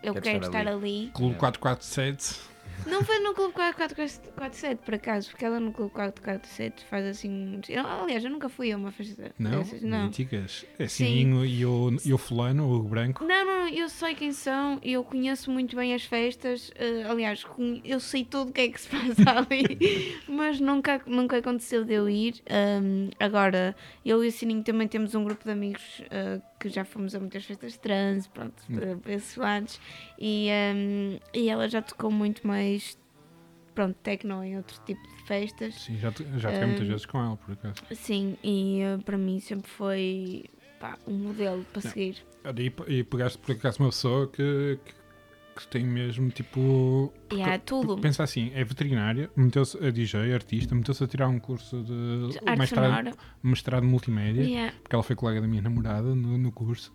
eu Quero quero estar estar ali. Clube É. 447. Não foi no Clube 447 por acaso, porque ela no Clube 447 faz assim. eu- aliás, eu nunca fui a uma festa Não, dessas, não. míticas. É Sim. Sininho e o, e o fulano, o branco. Não, não, eu sei quem são, eu conheço muito bem as festas, eh, aliás, eu sei tudo o que é que se passa ali, mas nunca, nunca aconteceu de eu ir. Ahm, agora, eu e o Sininho também temos um grupo de amigos eh, que já fomos a muitas festas trans, pronto, para para esses lados, e, ahm, e ela já tocou muito mais, pronto, techno em outro tipo de festas. Sim, já, já fiquei muitas Hum. vezes com ela, por acaso. Sim, e eh, para mim sempre foi pá, um modelo para seguir. Olha, E, e pegaste por acaso uma pessoa que, que, que tem mesmo tipo. E há tudo. Pensa assim, é veterinária, meteu-se a DJ, artista, meteu-se a tirar um curso de Arte mestrado, mestrado multimédia, Yeah. porque ela foi colega da minha namorada no, no curso.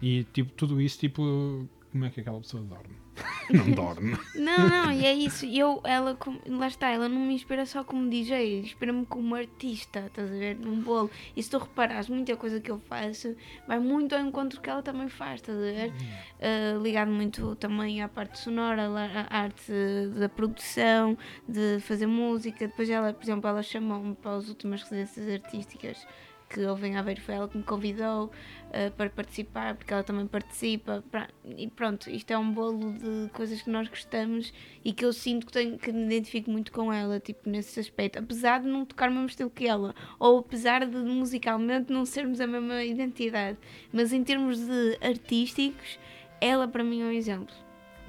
E tipo, tudo isso, tipo, como é que aquela pessoa dorme? Não dorme. Não, não, e é isso. E Eu, ela, lá está, ela não me inspira só como DJ, inspira-me como artista, estás a ver? Num bolo. E se tu reparares, muita coisa que eu faço vai muito ao encontro que ela também faz, estás a ver? Uh, ligado muito também à parte sonora, à arte da produção, de fazer música. Depois ela, por exemplo, ela chamou-me para as últimas residências artísticas que houve em Aveiro, foi ela que me convidou uh, para participar, porque ela também participa. pra- E pronto, isto é um bolo de coisas que nós gostamos e que eu sinto que, tenho, que me identifico muito com ela, tipo, nesse aspecto. Apesar de não tocar o mesmo estilo que ela, ou apesar de musicalmente não sermos a mesma identidade, mas em termos de artísticos, ela para mim é um exemplo,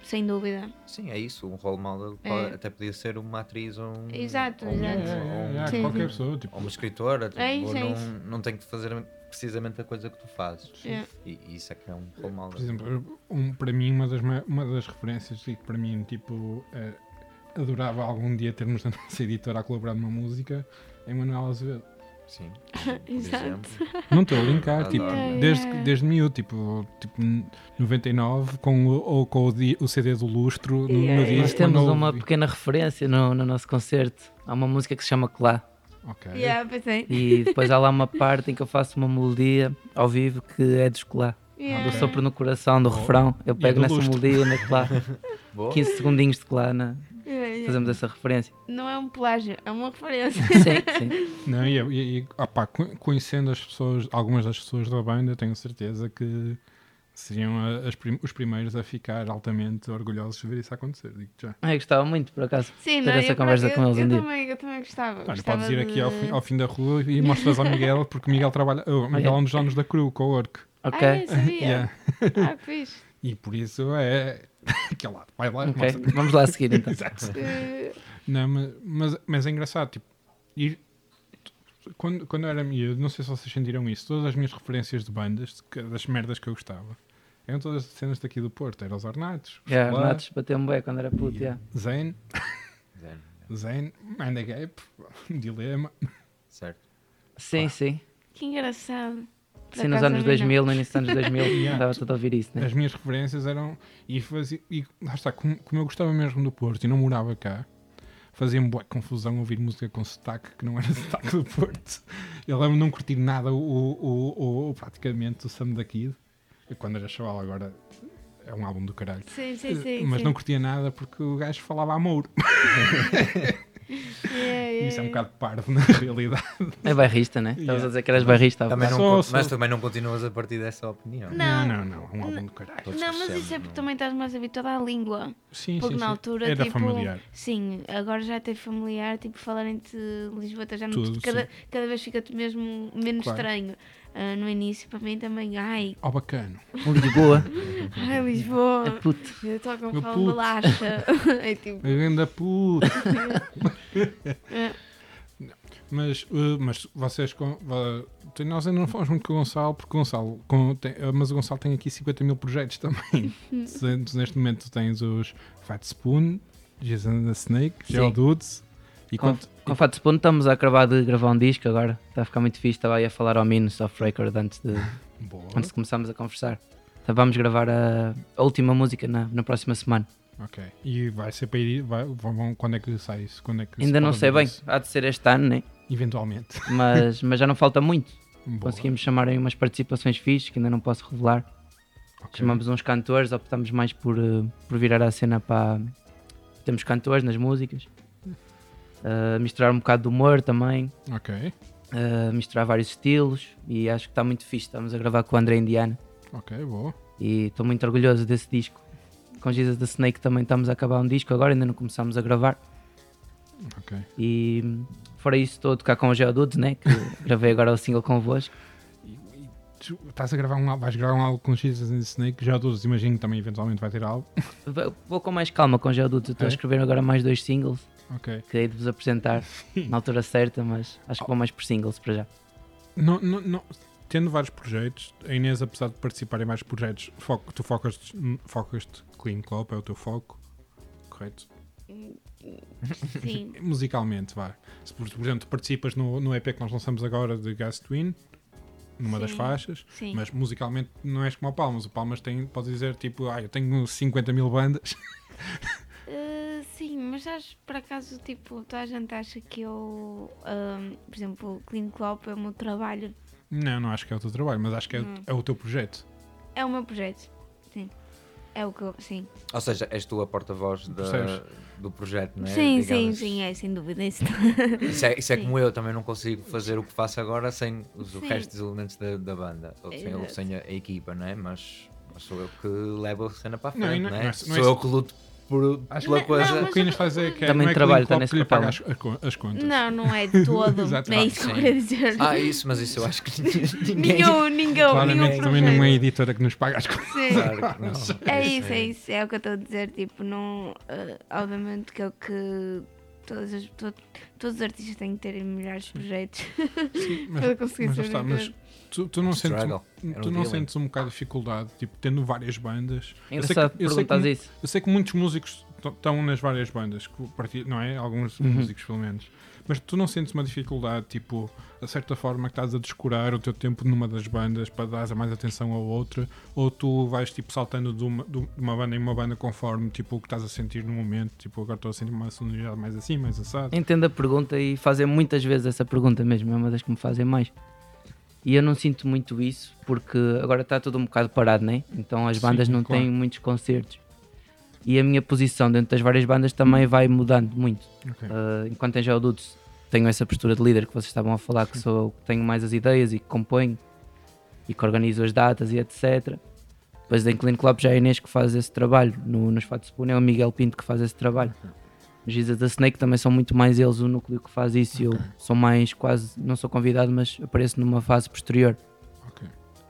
sem dúvida. Sim, é isso. Um role model É. pode- até podia ser uma atriz ou um. Exato, ou um- exato. ou um- É, Sim, qualquer sim. pessoa, tipo, ou uma escritora. Tipo, É isso, é não, isso. não tem que fazer precisamente a coisa que tu fazes. É. E, e isso é que é um role model. Por exemplo, um, para mim, uma das, ma- uma das referências e que para mim, tipo, eh, adorava algum dia termos a nossa editora a colaborar numa música é Manuel Azevedo. Sim. Exato. exemplo. Não estou a brincar, tipo, Adoro. desde, Yeah. desde miúdo, tipo, tipo 99, com o, ou com o, o CD do Lustro no, no Nós disco. temos uma ouvi- pequena referência no, no nosso concerto. Há uma música que se chama Clá. Ok. Yeah, pensei. E depois há lá uma parte em que eu faço uma melodia ao vivo que é dos Clá. Yeah. Do sopro no coração, do Oh. refrão. Eu E é pego nessa Lustro. melodia na Clá. Boa. 15 segundinhos de Clá. Na... Fazemos essa referência. Não é um plágio, é uma referência. Sim, sim. Não, e, e, e opá, co- conhecendo as pessoas, algumas das pessoas da banda, tenho certeza que seriam a- as prim- os primeiros a ficar altamente orgulhosos de ver isso acontecer. Digo já. Ah, eu gostava muito, por acaso. Sim, Ter não, essa eu, conversa acaso- com eles eu, um dia. também, eu também gostava. Olha, gostava podes ir aqui de- ao, fim, ao fim da rua e mostras ao Miguel, porque o Miguel trabalha. O Miguel é um dos donos da Crew, com o Work. Ok. Ah, eu sabia. Yeah. Ah, fixe. E por isso é. Aquele lado. Vai lá, Ok. mostra. Vamos lá seguir então. Exato. Eh, Não, mas, mas, mas é engraçado, tipo, ir, quando, quando eu era miúdo, não sei se vocês sentiram isso, todas as minhas referências de bandas, de que- das merdas que eu gostava, eram todas cenas daqui do Porto, eram os Ornatos, os Yeah, Flá, Natos bateu-me bem quando era puto. yeah. Zen, Zero. Zen, Mind the Gap, Dilema, Certo. Sim, sim. Que engraçado. Sim, nos anos a mim não. 2000, no início dos anos 2000, Yeah. estava tudo a ouvir isso, né? as minhas referências eram, e, fazia, e lá está, como, como eu gostava mesmo do Porto e não morava cá, fazia-me boa confusão ouvir música com sotaque que não era sotaque do Porto. Eu lembro de não curtir nada o, o, o, o- praticamente o Sam da Kid. Eu, quando era chaval agora é um álbum do caralho. Sim, sim, sim. Mas sim. não curtia nada porque o gajo falava amor. yeah, Isso é um yeah. bocado parvo na realidade. É bairrista, né? Estavas Yeah. a dizer que eras bairrista. há Também não, Sou- sou- Mas também não continuas a partir dessa opinião. Não. não, não. É um álbum do caralho. Todos Não, mas isso é porque também estás mais habituado à língua. Sim, Porque sim, na sim. altura, Era tipo, familiar. Sim, agora já é familiar, tipo, falarem-te Lisboeta já não Tudo, cada, sim. cada vez fica-te mesmo menos Claro. estranho. Ah, no início, para mim também, ai, Ó bacano. Um Lisboa. ai É Lisboa, puto. eu toco um Meu falo puto. bolacha. é tipo, Ainda puto. é, Mas, uh, mas vocês com, tem- nós ainda não falamos muito com o Gonçalo, porque o Gonçalo, com- tem- uh, mas o Gonçalo tem aqui 50 mil projetos também. Neste momento tu tens os Fat Spoon, Jason the Snake. Geodudes e Com, quanto- com Fato Spoon estamos a acabar de gravar um disco agora. Está a ficar muito fixe. Estava aí a falar ao Minus off record antes de, Boa. antes de começarmos a conversar. Então vamos gravar a, a última música na, na próxima semana. Ok. E vai ser para ir. Vai, vão- quando é que sai isso? Quando é que Ainda não sei bem, isso? há de ser este ano, né? Eventualmente. mas, mas já não falta muito. Boa. Conseguimos chamar aí umas participações fixes que ainda não posso revelar. Ok. Chamamos uns cantores, optamos mais por, eh, por virar a cena para. Temos cantores nas músicas. Uh, misturar um bocado de humor também. Ok. uh, misturar vários estilos. E acho que está muito fixe. Estamos a gravar com o André Indiana. Ok, boa. E estou muito orgulhoso desse disco. Com Jesus the Snake também estamos a acabar um disco agora, ainda não começamos a gravar. Ok. E fora isso, estou a tocar com o Geodudes, né? Que gravei agora o single convosco. E- e tu estás a gravar um vais gravar um álbum com Jesus the Snake, todos imagino que também eventualmente vai ter álbum. Vou- com mais calma com o Geodudes. Estou a É? escrever agora mais dois singles Ok. que hei de vos apresentar na altura certa, mas acho que vou mais por singles para já. Não, não, não- tendo vários projetos, a Inês, apesar de participar em vários projetos, foco, tu focas, focas Clean Club, é o teu foco, correto? sim. Musicalmente, vá. Se, por, exemplo, tu participas no, no EP que nós lançamos agora de Gas Twin, numa das Sim. faixas, Sim. mas musicalmente não és como o Palmas. O Palmas tem, pode dizer tipo, ah, eu tenho 50 mil bandas. Uh, sim, mas acho por acaso, tipo, toda a gente acha que eu, ahm, por exemplo, o Clean Club é o meu trabalho, Não, não acho que é o teu trabalho, mas acho que é, Hum. é o teu projeto. é o meu projeto. Sim. É o que eu, sim. Ou seja, és tu a porta-voz do projeto, não é? sim, sim, Digamos. sim, é sem dúvida isso. Isso é, isso é Sim. como eu, também não consigo fazer o que faço agora sem os Sim. restos dos elementos da, da banda, ou sem, ou sem a, a equipa, não é? Mas, mas sou eu que levo a cena para a Não, frente, não- não, não é? é- não sou é- eu que luto por, Acho pela Não, coisa. não, O que Inês está a dizer é que é, Também não é trabalho, tá Club nesse que lhe paga papel. as, as co- as contas. Não, não é de todo. Exato. é isso que eu Sim. queria dizer. Ah, isso, mas isso eu acho que ninguém. Nenhum, ninguém, nenhum Claramente também não é editora que nos paga as contas. Sim. Claro que não. É isso, é isso, é o que eu estou a dizer. Tipo, não. eh, obviamente que é o que todas as, to- todos os artistas têm que ter milhares de projetos Mas, para conseguir mas, está, mas. Tu, tu não, sentes, um- tu um não sentes um bocado de dificuldade, tipo, tendo várias bandas. É Eu sei engraçado que- eu sei que isso. Eu sei que muitos músicos estão nas várias bandas, que não é? Alguns Uhum. músicos, pelo menos. Mas tu não sentes uma dificuldade, tipo, a certa forma que estás a descurar o teu tempo numa das bandas para dar mais atenção a outra, ou tu vais, tipo, saltando de uma, de uma banda em uma banda conforme, tipo, o que estás a sentir no momento, tipo, agora estou a sentir uma sonoridade mais assim, mais assado. Entendo a pergunta e fazem muitas vezes essa pergunta mesmo, é uma das que me fazem mais. E eu não sinto muito isso porque agora está tudo um bocado parado, né? Então as Sim, bandas não claro. têm muitos concertos. E a minha posição dentro das várias bandas também vai mudando muito. Ok. Uh, enquanto em Geodudes tenho essa postura de líder que vocês estavam a falar, que sou que tenho mais as ideias e que componho e que organizo as datas e etc. Depois em Clean Club já é a Inês que faz esse trabalho. No, nos Fatos Spoon é o Miguel Pinto que faz esse trabalho. Nos Jesus da Snake também são muito mais eles o núcleo que faz isso. e Eu sou mais quase, não sou convidado, mas apareço numa fase posterior. Ok.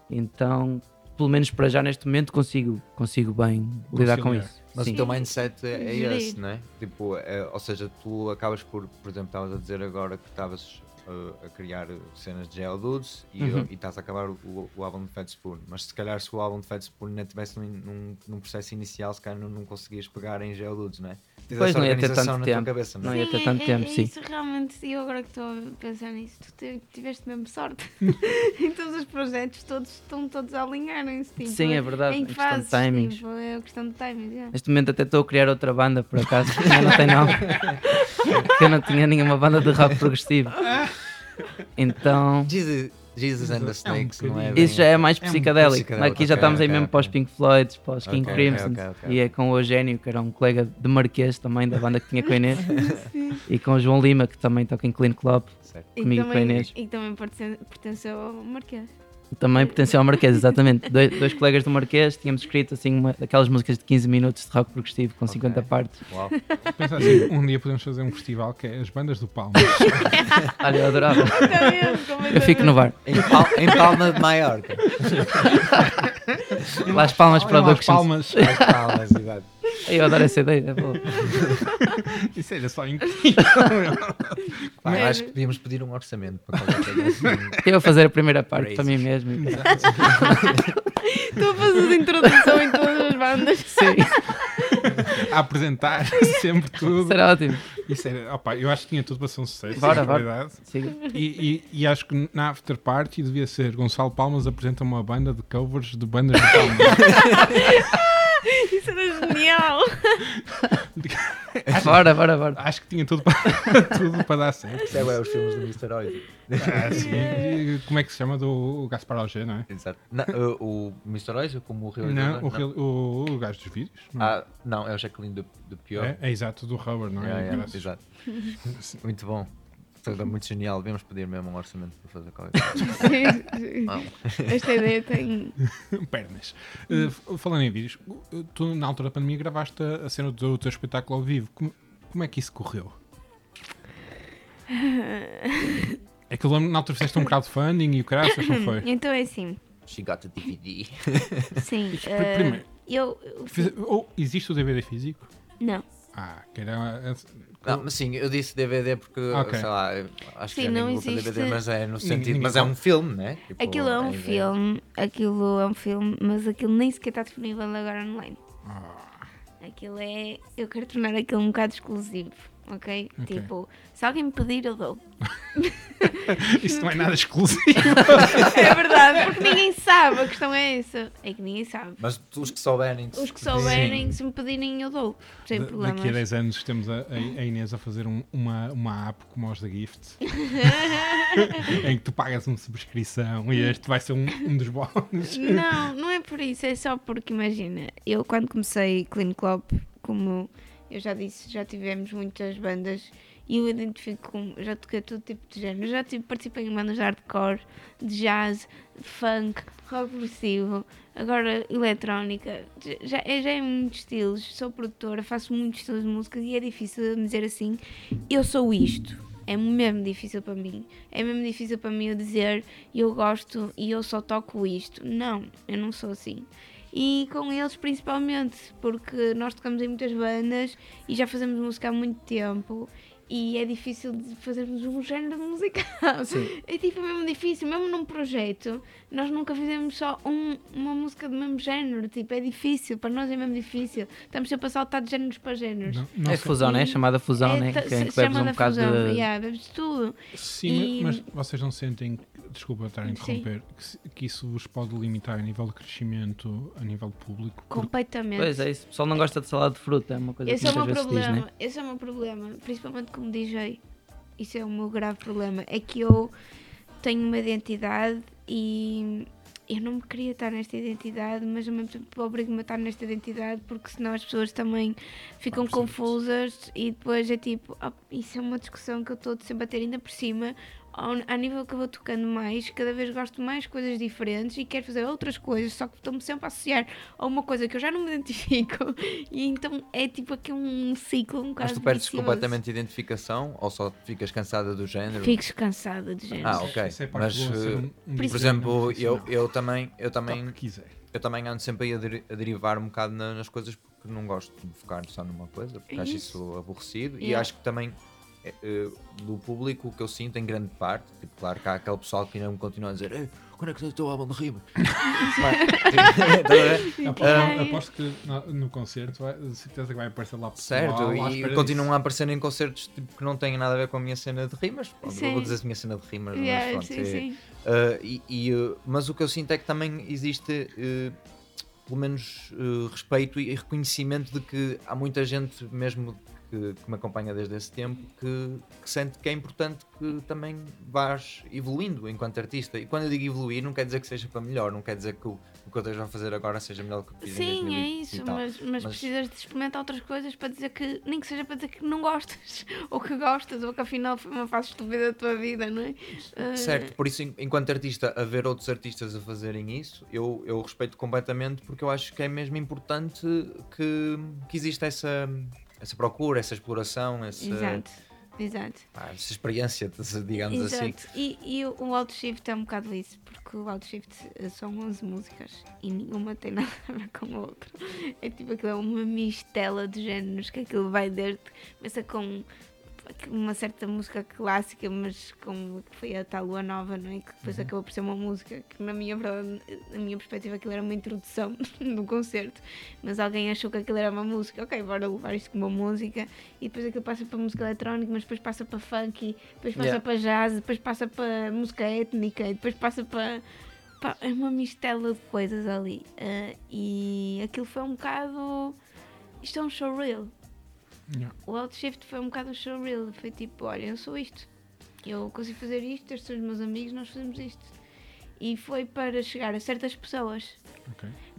Então, pelo menos para já neste momento, consigo, consigo bem lidar com isso. Mas Sim. o teu mindset é, é esse, não é? Tipo, é, ou seja, tu acabas por, por exemplo, estavas a dizer agora que estavas uh, a criar cenas de Geodudes e, Uhum. e estás a acabar o, o álbum de Fat Spoon. Mas se calhar se o álbum de Fat Spoon ainda estivesse num, num, num processo inicial, se calhar não, não conseguias pegar em Geodudes, não é? Pois, não ia ter tanto tempo. cabeça, não Não é? ia ter tanto é, tempo, é sim. Isso realmente, e eu agora que estou a pensar nisso, tu te- tiveste mesmo sorte. em todos os projetos, todos estão todos a alinharem-se. Tipo, Sim, é verdade. Em é questão de timings. tipo, é questão de timings. yeah. Neste momento até estou a criar outra banda, por acaso. Mas não tem nome. Porque eu não tinha nenhuma banda de rap progressivo. Então, Jesus, Jesus and the É um Snakes, não é? bem- isso já é mais É um psicadélico. Aqui já ok, estamos aí mesmo ok. para os Pink Floyds, para os King Crimson. E é com o Eugénio, que era um colega de Marquês também, da banda que tinha com a Inês. e com o João Lima, que também toca em Clean Club. Certo. E Comigo com a também, Inês. e também pertence- pertenceu ao Marquês. Também pertenceu ao Marquês, exatamente. Dois, dois colegas do Marquês, tínhamos escrito assim uma, daquelas músicas de 15 minutos de rock progressivo com 50 partes. Pensa assim, um dia podemos fazer um festival que é as bandas do Palmas. Olha, eu adorava. Eu fico no bar. Em, Pal- em Palma de Maiorca. Las Palmas Olha lá as Productions. Palmas. As Palmas, exato. Eu adoro essa ideia. é. Isso era só incrível. Pá, acho que podíamos pedir um orçamento para qualquer coisa assim. Eu a fazer a primeira parte Crazy. para mim mesmo. Estou a fazer introdução em todas as bandas. Sim, a apresentar sempre tudo. será ótimo. Isso era, opa, eu acho que tinha tudo para ser um sucesso. Bora, bora. E, e, e acho que na after party devia ser Gonçalo Palmas apresenta uma banda de covers de bandas de Palmas. Isso era genial. Bora, bora, bora. acho que tinha tudo para, tudo para dar certo. Isso é bem os filmes do Mr. Oid. Ah, sim. E como é que se chama do Gaspar Alger, não é? Exato. Não, uh, o Mr. Oid, como o Rio Não, o, real- o, o gajo dos vídeos. Não, é? Ah, não, é o Jacqueline do, do Pior. é, é exato, do Howard, não é? Yeah, Graças. exato. Muito bom. Tudo muito genial. Devemos pedir mesmo um orçamento para fazer qualquer coisa. Não. Esta ideia tem. Pernas. Uh, falando em vídeos, uh, tu na altura da pandemia gravaste a cena do teu espetáculo ao vivo. Como, como é que isso correu? É que eu lembro, na altura fizeste um crowdfunding e o caraças, não foi? Então é assim. She got a DVD. Sim. Eh, primeiro. eu. eu Fiz- ou existe o DVD físico? Não. Ah, que era. Não, mas sim, eu disse DVD porque, Ok. sei lá, acho Sim, que é não existe- DVD, mas é no sentido, ninguém mas é um filme, né? Tipo, Aquilo é um ideia. filme. Aquilo é um filme, mas aquilo nem sequer está disponível agora online. Ah, Aquilo é. Eu quero tornar aquilo um bocado exclusivo. Ok? Ok. Tipo, se alguém me pedir, eu dou. isso não é nada exclusivo. É verdade, porque ninguém sabe. A questão é essa. É que ninguém sabe. Mas os que souberem. Os que souberem, se me pedirem, eu dou. Sem Da- problemas. Daqui a 10 anos temos a, a- a Inês a fazer um- uma, uma app como os da Gift em que tu pagas uma subscrição e este vai ser um, um dos bónus. Não, não é por isso, é só porque imagina, eu quando comecei Clean Club, como eu já disse, já tivemos muitas bandas e eu identifico com, já toquei todo tipo de género, já tive, participei em bandas de hardcore, de jazz, funk, rock progressivo, agora eletrónica, já, é- já é muitos estilos, sou produtora, faço muitos estilos de música e é difícil dizer assim, eu sou isto. É mesmo difícil para mim. É mesmo difícil para mim eu dizer eu gosto e eu só toco isto. Não, eu não sou assim. E com eles principalmente, porque nós tocamos em muitas bandas e já fazemos música há muito tempo e é difícil de fazermos um género musical. Sim. É tipo mesmo difícil, mesmo num projeto, nós nunca fizemos só um- uma música do mesmo género, tipo, é difícil, para nós é mesmo difícil. Estamos sempre a saltar de géneros para géneros. Não, não É sei- fusão, né? Chamada fusão, né? ta- Que, é que bebes um bocado fusão, de. yeah, bebes tudo. Sim, E- mas vocês não sentem, desculpa estar a interromper, que, que isso vos pode limitar a nível de crescimento, a nível público? Porque Completamente. Pois é, isso. O pessoal não gosta de salada de fruta, é uma coisa Esse que é o meu se diz, problema. né? Esse é o meu problema, principalmente como DJ. Isso é o meu grave problema. É que eu tenho uma identidade e eu não me queria estar nesta identidade, mas ao mesmo tempo obrigo-me a estar nesta identidade porque senão as pessoas também ficam confusas e depois é tipo, ah, isso é uma discussão que eu estou sempre a ter ainda por cima. Ao, nível que eu vou tocando mais, cada vez gosto mais de coisas diferentes e quero fazer outras coisas, só que estou-me sempre a associar a uma coisa que eu já não me identifico e então é tipo aqui um ciclo um bocado Mas tu perdes vicioso. completamente a identificação ou só ficas cansada do género? Fico cansada de género. Ah, ok. isso é Mas, eh, um- por exemplo, eu, profissional. eu também, eu também, eu também ando sempre aí a, deri- a derivar um bocado na- nas coisas porque não gosto de me focar só numa coisa, porque É acho isso. isso aborrecido e Yeah. acho que também do público o que eu sinto em grande parte, tipo, claro que há aquele pessoal que ainda me continua a dizer Ei, quando é que sai o teu álbum de rima? A ver? Aposto, Ah, aposto que no, no concerto, vai- de certeza que vai aparecer lá pessoal Certo, e continuam a aparecer em concertos tipo, que não têm nada a ver com a minha cena de rimas. Pronto, vou dizer a minha cena de rimas, Yeah, mas pronto, sim, é- sim. Uh, e, e, uh, mas o que eu sinto é que também existe uh, pelo menos uh, respeito e reconhecimento de que há muita gente mesmo que, que me acompanha desde esse tempo que, que sente que é importante que também vás evoluindo enquanto artista. E quando eu digo evoluir, não quer dizer que seja para melhor, não quer dizer que o, o que eu esteja a fazer agora seja melhor do que eu fiz em Sim, 2000 é isso, mas, mas, Mas- precisas de experimentar outras coisas para dizer que, nem que seja para dizer que não gostas, ou que gostas, ou que afinal foi uma fase estúpida da tua vida, não é? Ah, Certo, por isso, en- enquanto artista, a ver outros artistas a fazerem isso, eu, eu respeito completamente porque eu acho que é mesmo importante que, que exista essa, essa procura, essa exploração, essa, Exato, exato. pá, essa experiência, digamos assim. Exato. E, e o, Outshift é um bocado isso, porque o Outshift eh, são 11 músicas e nenhuma tem nada a ver com a outra. É tipo aquilo, é uma mistela de géneros que aquilo vai desde. Começa com uma certa música clássica, mas com que foi a tal Lua Nova, não é? Que depois Uhum. acabou por ser uma música que, na minha, verdade, na minha perspectiva, aquilo era uma introdução do concerto, mas alguém achou que aquilo era uma música. Ok, bora levar isto como uma música, e depois aquilo passa para música eletrónica, mas depois passa para funk, depois passa Yeah. para jazz, depois passa para música étnica, e depois passa para. pá, é uma mistela de coisas ali. Ah, e aquilo foi um bocado. Isto é um showreel. Yeah. O Outshift foi um bocado um showreel. Foi tipo: olha, eu sou isto. Eu consigo fazer isto, estes são os meus amigos, nós fazemos isto. E foi para chegar a certas pessoas,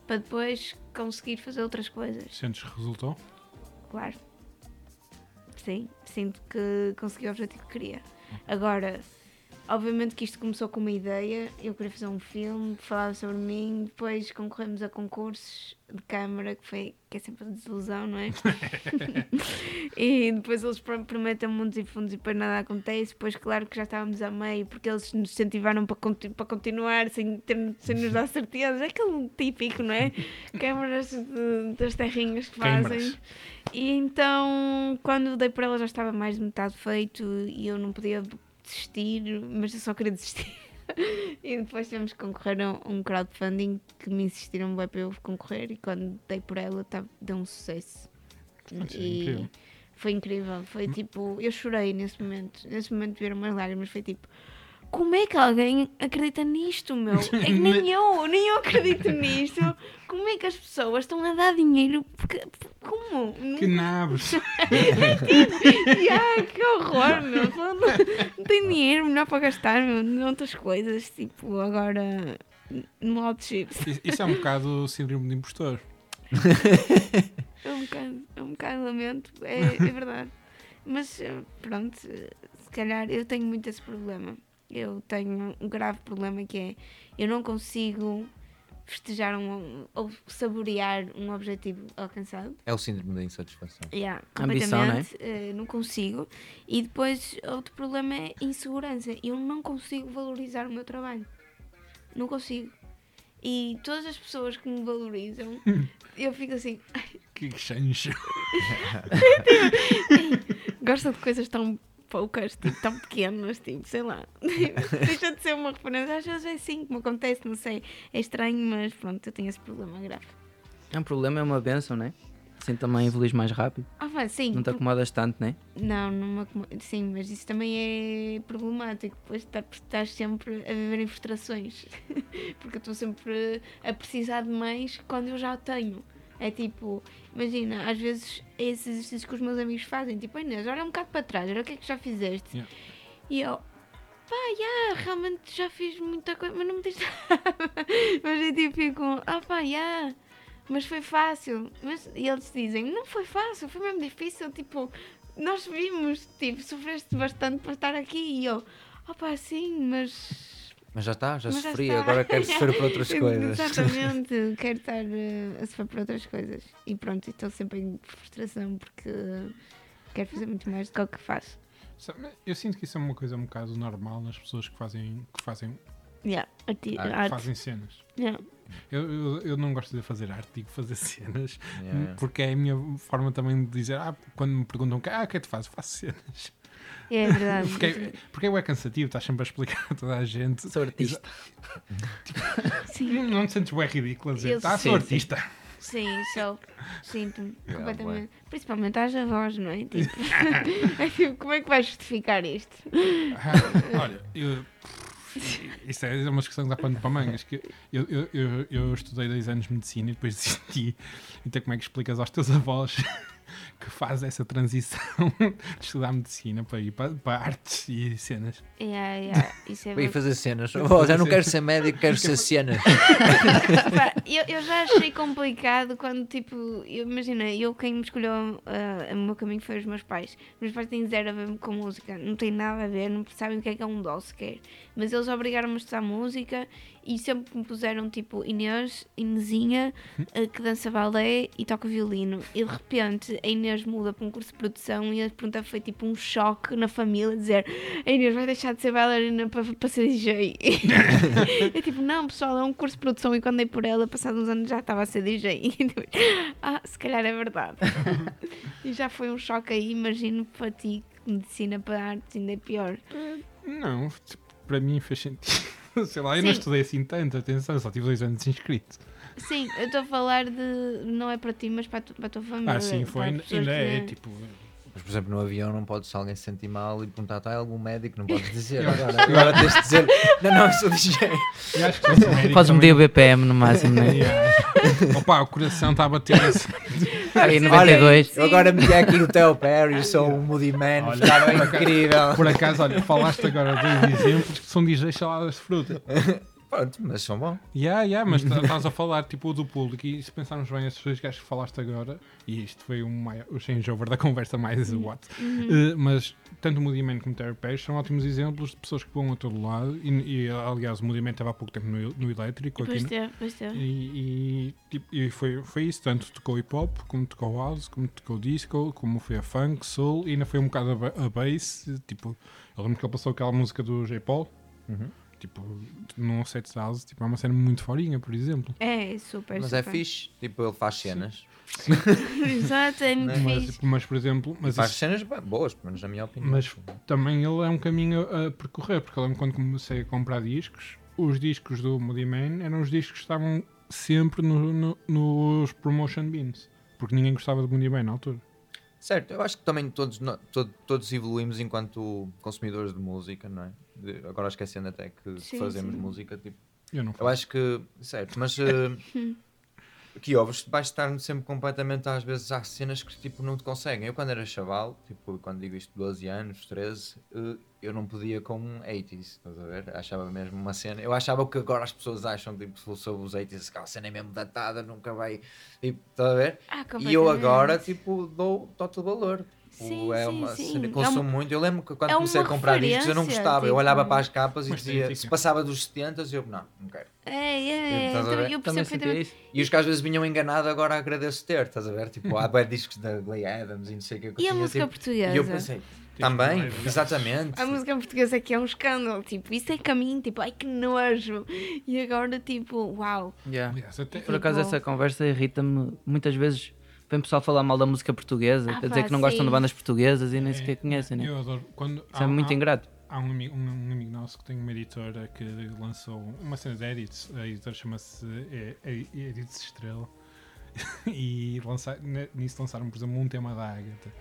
para depois conseguir fazer outras coisas. Sentes que resultou? Claro. Sim, sinto que consegui o objetivo que queria. Agora, obviamente que isto começou com uma ideia, eu queria fazer um filme, falava sobre mim, depois concorremos a concursos de câmara, que, foi, que é sempre a desilusão, não é? e depois eles prom- prometem mundos e fundos e depois nada acontece, depois claro que já estávamos a meio, porque eles nos incentivaram para, para continuar sem, ter, sem nos dar certezas, é aquele típico, não é? Câmaras de- das terrinhas que fazem. Câmaras. E então, quando dei por ela, já estava mais de metade feito e eu não podia desistir, mas eu só queria desistir. e depois tivemos que concorrer a um crowdfunding que me insistiram bem para eu concorrer e quando dei por ela, tá, deu um sucesso. Isso é E incrível. foi incrível. Foi tipo, eu chorei nesse momento. Nesse momento vieram umas lágrimas. Foi tipo, como é que alguém acredita nisto, meu? É que nem eu, nem eu acredito nisto. Como é que as pessoas estão a dar dinheiro? Porque, como? Que nabos! Ai, que horror, meu. Não, não tem dinheiro melhor para gastar, meu, noutras coisas. Tipo, agora no Outshift. Isso- Isso é um bocado o síndrome de impostor. É um bocado, é um bocado lamento, é, é verdade. Mas eh, pronto, se calhar eu tenho muito esse problema. Eu tenho um grave problema que é eu não consigo festejar um, ou saborear um objetivo alcançado. É o síndrome da insatisfação. Yeah, Ambição, não é? completamente, eh, não consigo. E depois outro problema é insegurança. Eu não consigo valorizar o meu trabalho. Não consigo. E todas as pessoas que me valorizam, eu fico assim, Que chancho! gosta de coisas tão poucas, tipo, tão pequenas, tipo, sei lá. Deixa de ser uma referência. Às vezes é assim como acontece, não sei. É estranho, mas pronto, eu tenho esse problema grave. É um problema, é uma benção, né? Assim também evoluís mais rápido. Ah, pá, sim. Não te acomodas tanto, né? Não, não me acomo- sim, mas isso também é problemático, pois tá- estás sempre a viver em frustrações, porque eu estou sempre a precisar de mais quando eu já tenho. É tipo, imagina, às vezes é esses exercícios que os meus amigos fazem, tipo, "Ai, Inês, olha um bocado para trás, olha o que é que já fizeste. Yeah. E eu, pá, já, realmente já fiz muita coisa, mas não me nada. mas eu tipo, fico, ah pá, já, mas foi fácil. Mas, e eles dizem, não foi fácil, foi mesmo difícil, tipo, nós vimos, tipo, sofreste bastante para estar aqui e eu, ah pá, sim, mas. Mas já está, já mas já sofri, está." agora quero sofrer por outras coisas. Exatamente, quero estar eh, a sofrer por outras coisas. E pronto, estou sempre em frustração porque quero fazer muito mais do que o que faço. Eu sinto que isso é uma coisa um bocado normal nas pessoas que fazem, que fazem, Yeah, arti- Ah, fazem cenas. Yeah. Eu, eu, eu não gosto de fazer arte, digo fazer cenas, Yeah, yeah. porque é a minha forma também de dizer, ah, quando me perguntam, ah, o que é que tu fazes? Faço cenas. É verdade. Porque, é- porque é cansativo, estás sempre a explicar a toda a gente. Sou artista. Sim, Não te sentes bem ridículo a dizer, Eu sim, sou sim. artista. sim, sou. Sinto-me Yeah, completamente. Principalmente haja voz, não é? Tipo, é tipo, como é que vais justificar isto? Ah, olha, eu, isso é uma discussão que dá pano para mangas. Que eu, eu, eu, eu estudei dois anos de medicina e depois desisti. Então, como é que explicas aos teus avós que faz essa transição de estudar medicina para ir para, para artes e cenas? Yeah, yeah, isso é Para ir verdade. fazer cenas. Oh, já não quero ser médico, quero ser cenas. Pá, eu, eu já achei complicado quando, tipo, eu, imagina, eu quem me escolheu ah, o meu caminho foi os meus pais. Os meus pais têm zero a ver com música, não tem nada a ver, não sabem o que é que é um dó sequer. Mas eles obrigaram-me a estudar música e sempre me puseram, tipo, Inês, Inesinha, ah, que dança balé e toca violino. E de repente a Inês muda para um curso de produção e a pergunta foi, tipo, um choque na família, dizer a Inês vai deixar de ser bailarina para, para ser DJ. Eu tipo, não, pessoal, é um curso de produção e quando dei por ela, passados uns anos já estava a ser DJ. Ah, se calhar é verdade. e já foi um choque aí, imagino para ti, que medicina para artes ainda é pior. Não, tipo, para mim fez sentido. Sei lá, eu não Sim. estudei assim tanto, atenção, só tive dois anos inscrito. Sim, eu estou a falar de, não é para ti, mas para a, tu- para a tua família. Ah, sim, foi, ainda, é, que- tipo... Mas, por exemplo, no avião não podes, se alguém se sentir mal e perguntar, está algum médico? Não podes dizer. Agora, agora tens de dizer, não, não, eu sou DJ. Eu acho que fosse médico Podes também- medir o BPM no máximo, né? Yeah. Opa, o coração está a bater assim. Aí, Olha, 92. eu agora meti aqui o Theo Perry, sou um Moody Man, Olha, estava por acaso- incrível. Por acaso, olha, falaste agora dois exemplos que são DJs saladas de fruta. Pronto, mas são bons. Yeah, yeah, mas tá- estás a falar tipo do público e se pensarmos bem, esses dois gajos que falaste agora, e isto foi um maior, o changeover da conversa mais what, Uhum. Eh, mas tanto o Moody Man como o Terry Page são ótimos exemplos de pessoas que vão a todo lado e, e, aliás o Moody Man estava há pouco tempo no, no elétrico aqui Pois é, pois é. e, e, tipo, e foi, foi isso, tanto tocou hip hop, como tocou house, como tocou disco, como foi a funk, soul, e ainda foi um bocado a, a bass, tipo, eu lembro que ele passou aquela música do J. Paul, Uhum. Tipo, num set house, tipo, é uma cena muito forinha, por exemplo. É, super, Mas é super. fixe, tipo, ele faz cenas. Exato, é muito Mas, fixe. mas, por exemplo, mas, faz isso- cenas boas, pelo menos na minha opinião. mas também ele é um caminho a, a percorrer, porque eu lembro quando comecei a comprar discos, os discos do Moody Man eram os discos que estavam sempre no- no- nos promotion bins, porque ninguém gostava do Moody Man na altura. Certo, eu acho que também todos, no- to- todos evoluímos enquanto consumidores de música, não é? De- agora esquecendo até que Sim, fazemos sim. música, tipo, Eu não eu faço. acho que, certo, mas eh, que ouves, vais estar sempre completamente, às vezes, há cenas que tipo não te conseguem. Eu quando era chaval, tipo, quando digo isto, 12 anos, 13, eh, eu não podia com 80s, estás a ver? Achava mesmo uma cena, eu achava o que agora as pessoas acham, tipo, sobre os 80s, aquela cena é mesmo datada, nunca vai, tipo, estás a ver? Ah, E eu agora, tipo, dou total valor. Tipo, Sim, é uma sim. cena que É consumo uma- muito. Eu lembro que quando é comecei a comprar discos eu não gostava. Eu tipo- olhava para as capas e dizia, sim, se passava dos 70 eu não, não quero. É, é, a então ver? eu percebo perfeitamente. E os que às vezes vinham enganado agora agradeço ter, estás a ver? Tipo, há bué discos da Glee Adams e não sei o que eu E a tinha, música tipo, portuguesa? E eu pensei, também, Tipo, exatamente. A música portuguesa é que é um escândalo, tipo, isso é caminho, tipo, ai que nojo. E agora, tipo, uau. Yeah. Aliás, até- Por acaso Tipo- essa conversa irrita-me muitas vezes Vem pessoal falar mal da música portuguesa, Ah, quer dizer pá, que não gostam sim. de bandas portuguesas e nem É, sequer conhecem, né? Eu adoro. Quando, Isso é muito há, ingrato. Há um amigo, um, um amigo nosso que tem uma editora que lançou uma cena de edits. A editora chama-se é, é, Edits Estrela. e lança, ne- nisso lançaram, por exemplo, um tema da Agatha.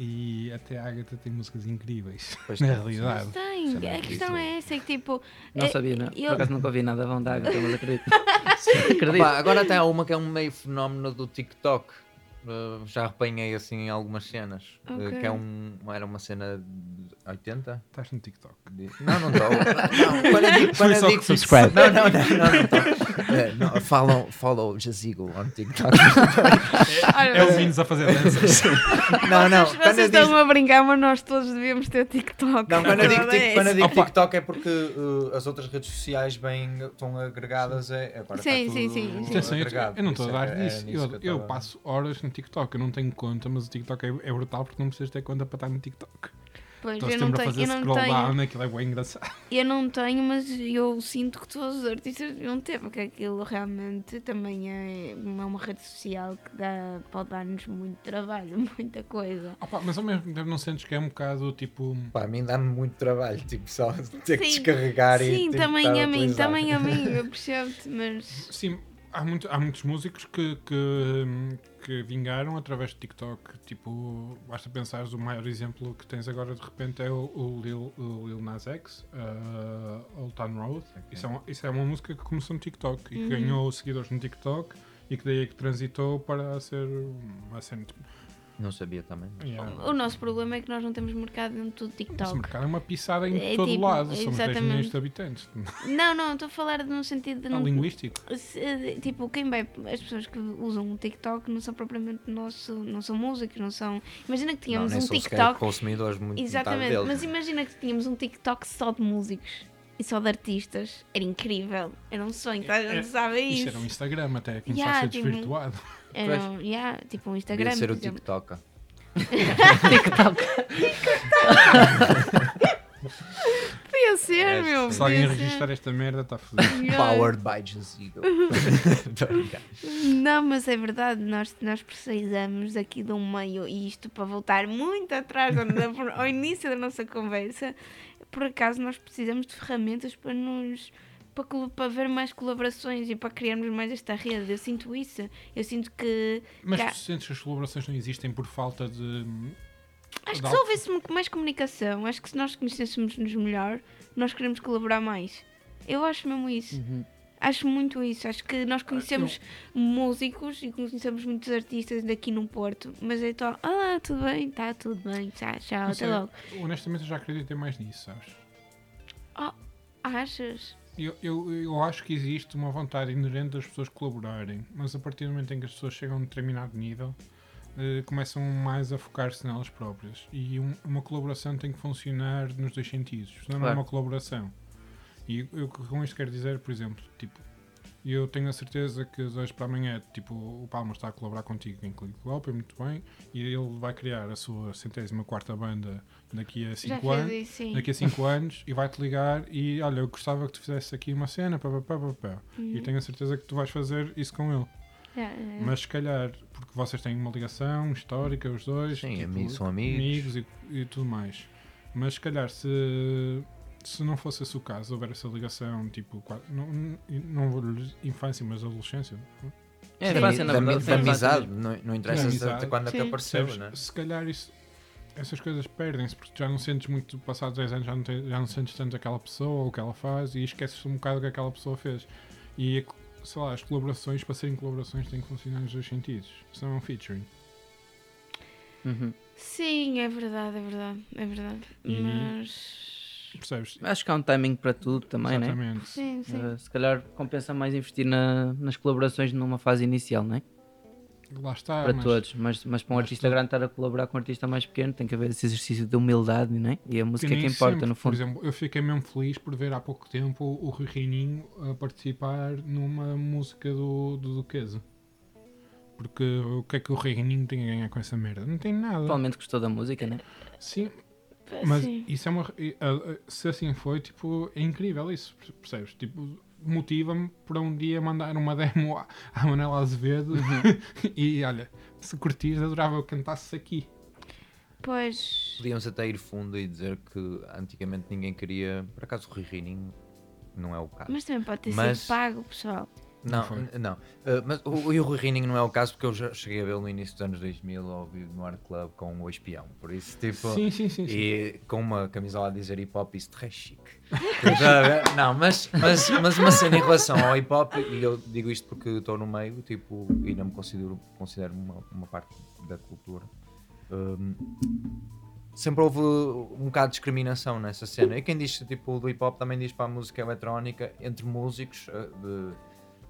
E até a Agatha tem músicas incríveis, Pois na tem, realidade. Tem, é a questão é essa, é que tipo. Não é- sabia, não. eu- Por acaso nunca ouvi nada bom da Agatha, mas acredito. acredito. Opa, agora até há uma que é um meio fenómeno do TikTok. Uh, já apanhei assim em algumas cenas. uh, Ok. que é um, era uma cena de 80? Estás no TikTok. De- Não, não estou. Não, quando eu digo. Quando eu só digo subscribe. Não, não, não, não, não. É, follow, follow Jazigo on TikTok. É o Minos a fazer danças. Não, não. Vocês estão a brincar, mas nós todos devíamos ter TikTok. não, quando eu digo, é quando eu digo TikTok é porque uh, as outras redes sociais bem estão agregadas. É, agora Sim, está sim, tudo sim, sim. Atenção, eu, não estou a dar é é disso. nisso Eu, passo horas no TikTok. Eu não tenho conta, mas o TikTok é, é brutal porque não precisas ter conta para estar no TikTok. Pois, Estou eu não, a tenho, eu, não tenho, down, aquilo é bem engraçado. eu não tenho, mas eu sinto que todos os artistas deviam ter, porque aquilo realmente também é uma, uma rede social que dá, pode dar-nos muito trabalho, muita coisa. Opa, mas ao mesmo tempo não sentes que é um bocado tipo. Pá, a mim dá-me muito trabalho, tipo, só ter que Sim, descarregar e. Sim, também estar a mim, também a mim, eu percebo-te, mas Sim, há, muito, há muitos músicos que, que, que vingaram através de TikTok. Tipo, basta pensares, o maior exemplo que tens agora de repente é o, o Lil, o Lil Nas X, uh, Old Town Road. Isso é, uma, isso é uma música que começou no TikTok e que Uhum. ganhou seguidores no TikTok e que daí é que transitou para ser uma cena. Tipo, Não sabia também. yeah. o nosso problema é que nós não temos mercado dentro do Esse TikTok. mercado é uma pisada em É todo tipo, lado. Somos 10 exatamente. milhões de habitantes. Não, não, estou a falar no sentido de não, linguístico. Se- tipo, quem vai, as pessoas que usam o TikTok não são propriamente nosso, não são músicos, não são. Imagina que tínhamos não, nem um TikTok. consumidores muito Exatamente, mas imagina que tínhamos um TikTok só de músicos e só de artistas. Era incrível. Era um sonho, toda a gente sabe Isto isso. era um Instagram até, começou Yeah, a ser tipo, desvirtuado. Era um, yeah, tipo um Instagram. Devia ser o. TikTok. TikTok. Podia ser, É, meu. Se alguém podia registrar esta merda, está fodido. Yeah. Powered by Jazigo. Brincar. Não, mas é verdade, nós, nós precisamos aqui de um meio, e isto para voltar muito atrás ao, ao início da nossa conversa, por acaso nós precisamos de ferramentas para nos para, ver mais colaborações e para criarmos mais esta rede. Eu sinto isso. Eu sinto que Mas Já. tu sentes que as colaborações não existem por falta de. acho de que se houvesse mais comunicação, acho que se nós conhecêssemos-nos melhor, nós queremos colaborar mais. Eu acho mesmo isso. Uhum. Acho muito isso. Acho que nós conhecemos músicos e conhecemos muitos artistas daqui no Porto, mas é só, ah, tudo bem, tá tudo bem, tchau, tchau, Mas, até é, logo. honestamente, eu já acreditei mais nisso, sabes? Achas? Eu, eu, eu acho que existe uma vontade inerente das pessoas colaborarem, mas a partir do momento em que as pessoas chegam a um determinado nível, eh, começam mais a focar-se nelas próprias. E um- uma colaboração tem que funcionar nos dois sentidos, senão não é Claro. uma colaboração. E eu com isto quero dizer, por exemplo, tipo, eu tenho a certeza que de hoje para amanhã, tipo, o Palma está a colaborar contigo em Click Club, muito bem, e ele vai criar a sua centésima quarta banda daqui a Já 5 anos isso, sim. daqui a 5 anos e vai-te ligar e olha, eu gostava que tu fizesse aqui uma cena, pá, pá, pá, pá, pá. Uhum. e tenho a certeza que tu vais fazer isso com ele. Já, já. Mas se calhar, porque vocês têm uma ligação histórica, os dois, Sim, tipo, amigos são amigos. e, e tudo mais. Mas se calhar, se, se não fosse esse o caso, houver essa ligação, tipo, não, não, não vou dizer infância, mas adolescência, É, Sim, infância, na da, verdade, da amizade, não, não interessa Da amizade. até quando é que Sim. apareceu, Percebes? né? Se calhar isso, essas coisas perdem-se, porque já não sentes muito, passados 10 anos, já não, te- já não sentes tanto aquela pessoa ou o que ela faz e esqueces um bocado o que aquela pessoa fez. E, sei lá, as colaborações, para serem colaborações, têm que funcionar nos dois sentidos. Senão é um featuring. Uhum. Sim, é verdade, é verdade, é verdade. E- Mas. Percebes? Acho que há um timing para tudo também, né? Exatamente. Sim, sim. Uh, se calhar compensa mais investir na- nas colaborações numa fase inicial, não é? Lá está. para mas todos, mas, mas para um mas artista tu- grande estar a colaborar com um artista mais pequeno tem que haver esse exercício de humildade, não é? E a música é que importa, sempre. no Por fundo. exemplo, eu fiquei mesmo feliz por ver há pouco tempo o Rui Reininho a participar numa música do, do Duquesa. Porque o que é que o Rui Reininho tem a ganhar com essa merda? Não tem nada. Provavelmente gostou da música, né? Sim, Mas Sim. isso é uma. Se assim foi, tipo, é incrível isso, percebes? Tipo, motiva-me para um dia mandar uma demo à, Manela Azevedo e olha, se curtires, adorava que cantasses aqui. Pois. Podíamos até ir fundo e dizer que antigamente ninguém queria. Por acaso o Rui Rininho não é o caso. Mas também pode ter Mas- sido pago, pessoal. Não, não. Uh, mas o, o Rui não é o caso porque eu já cheguei a vê-lo no início dos anos 2000 ao vivo no Art Club com o Espião. Por isso, tipo. Sim, sim, sim. sim. E com uma camisola a dizer hip hop, isso é chique. A ver? não, mas, mas, mas uma cena em relação ao hip hop, e eu digo isto porque estou no meio, tipo, e não me considero, considero uma, uma parte da cultura. hum, sempre houve um bocado de discriminação nessa cena. E quem diz tipo do hip hop também diz para a música eletrónica entre músicos uh, de,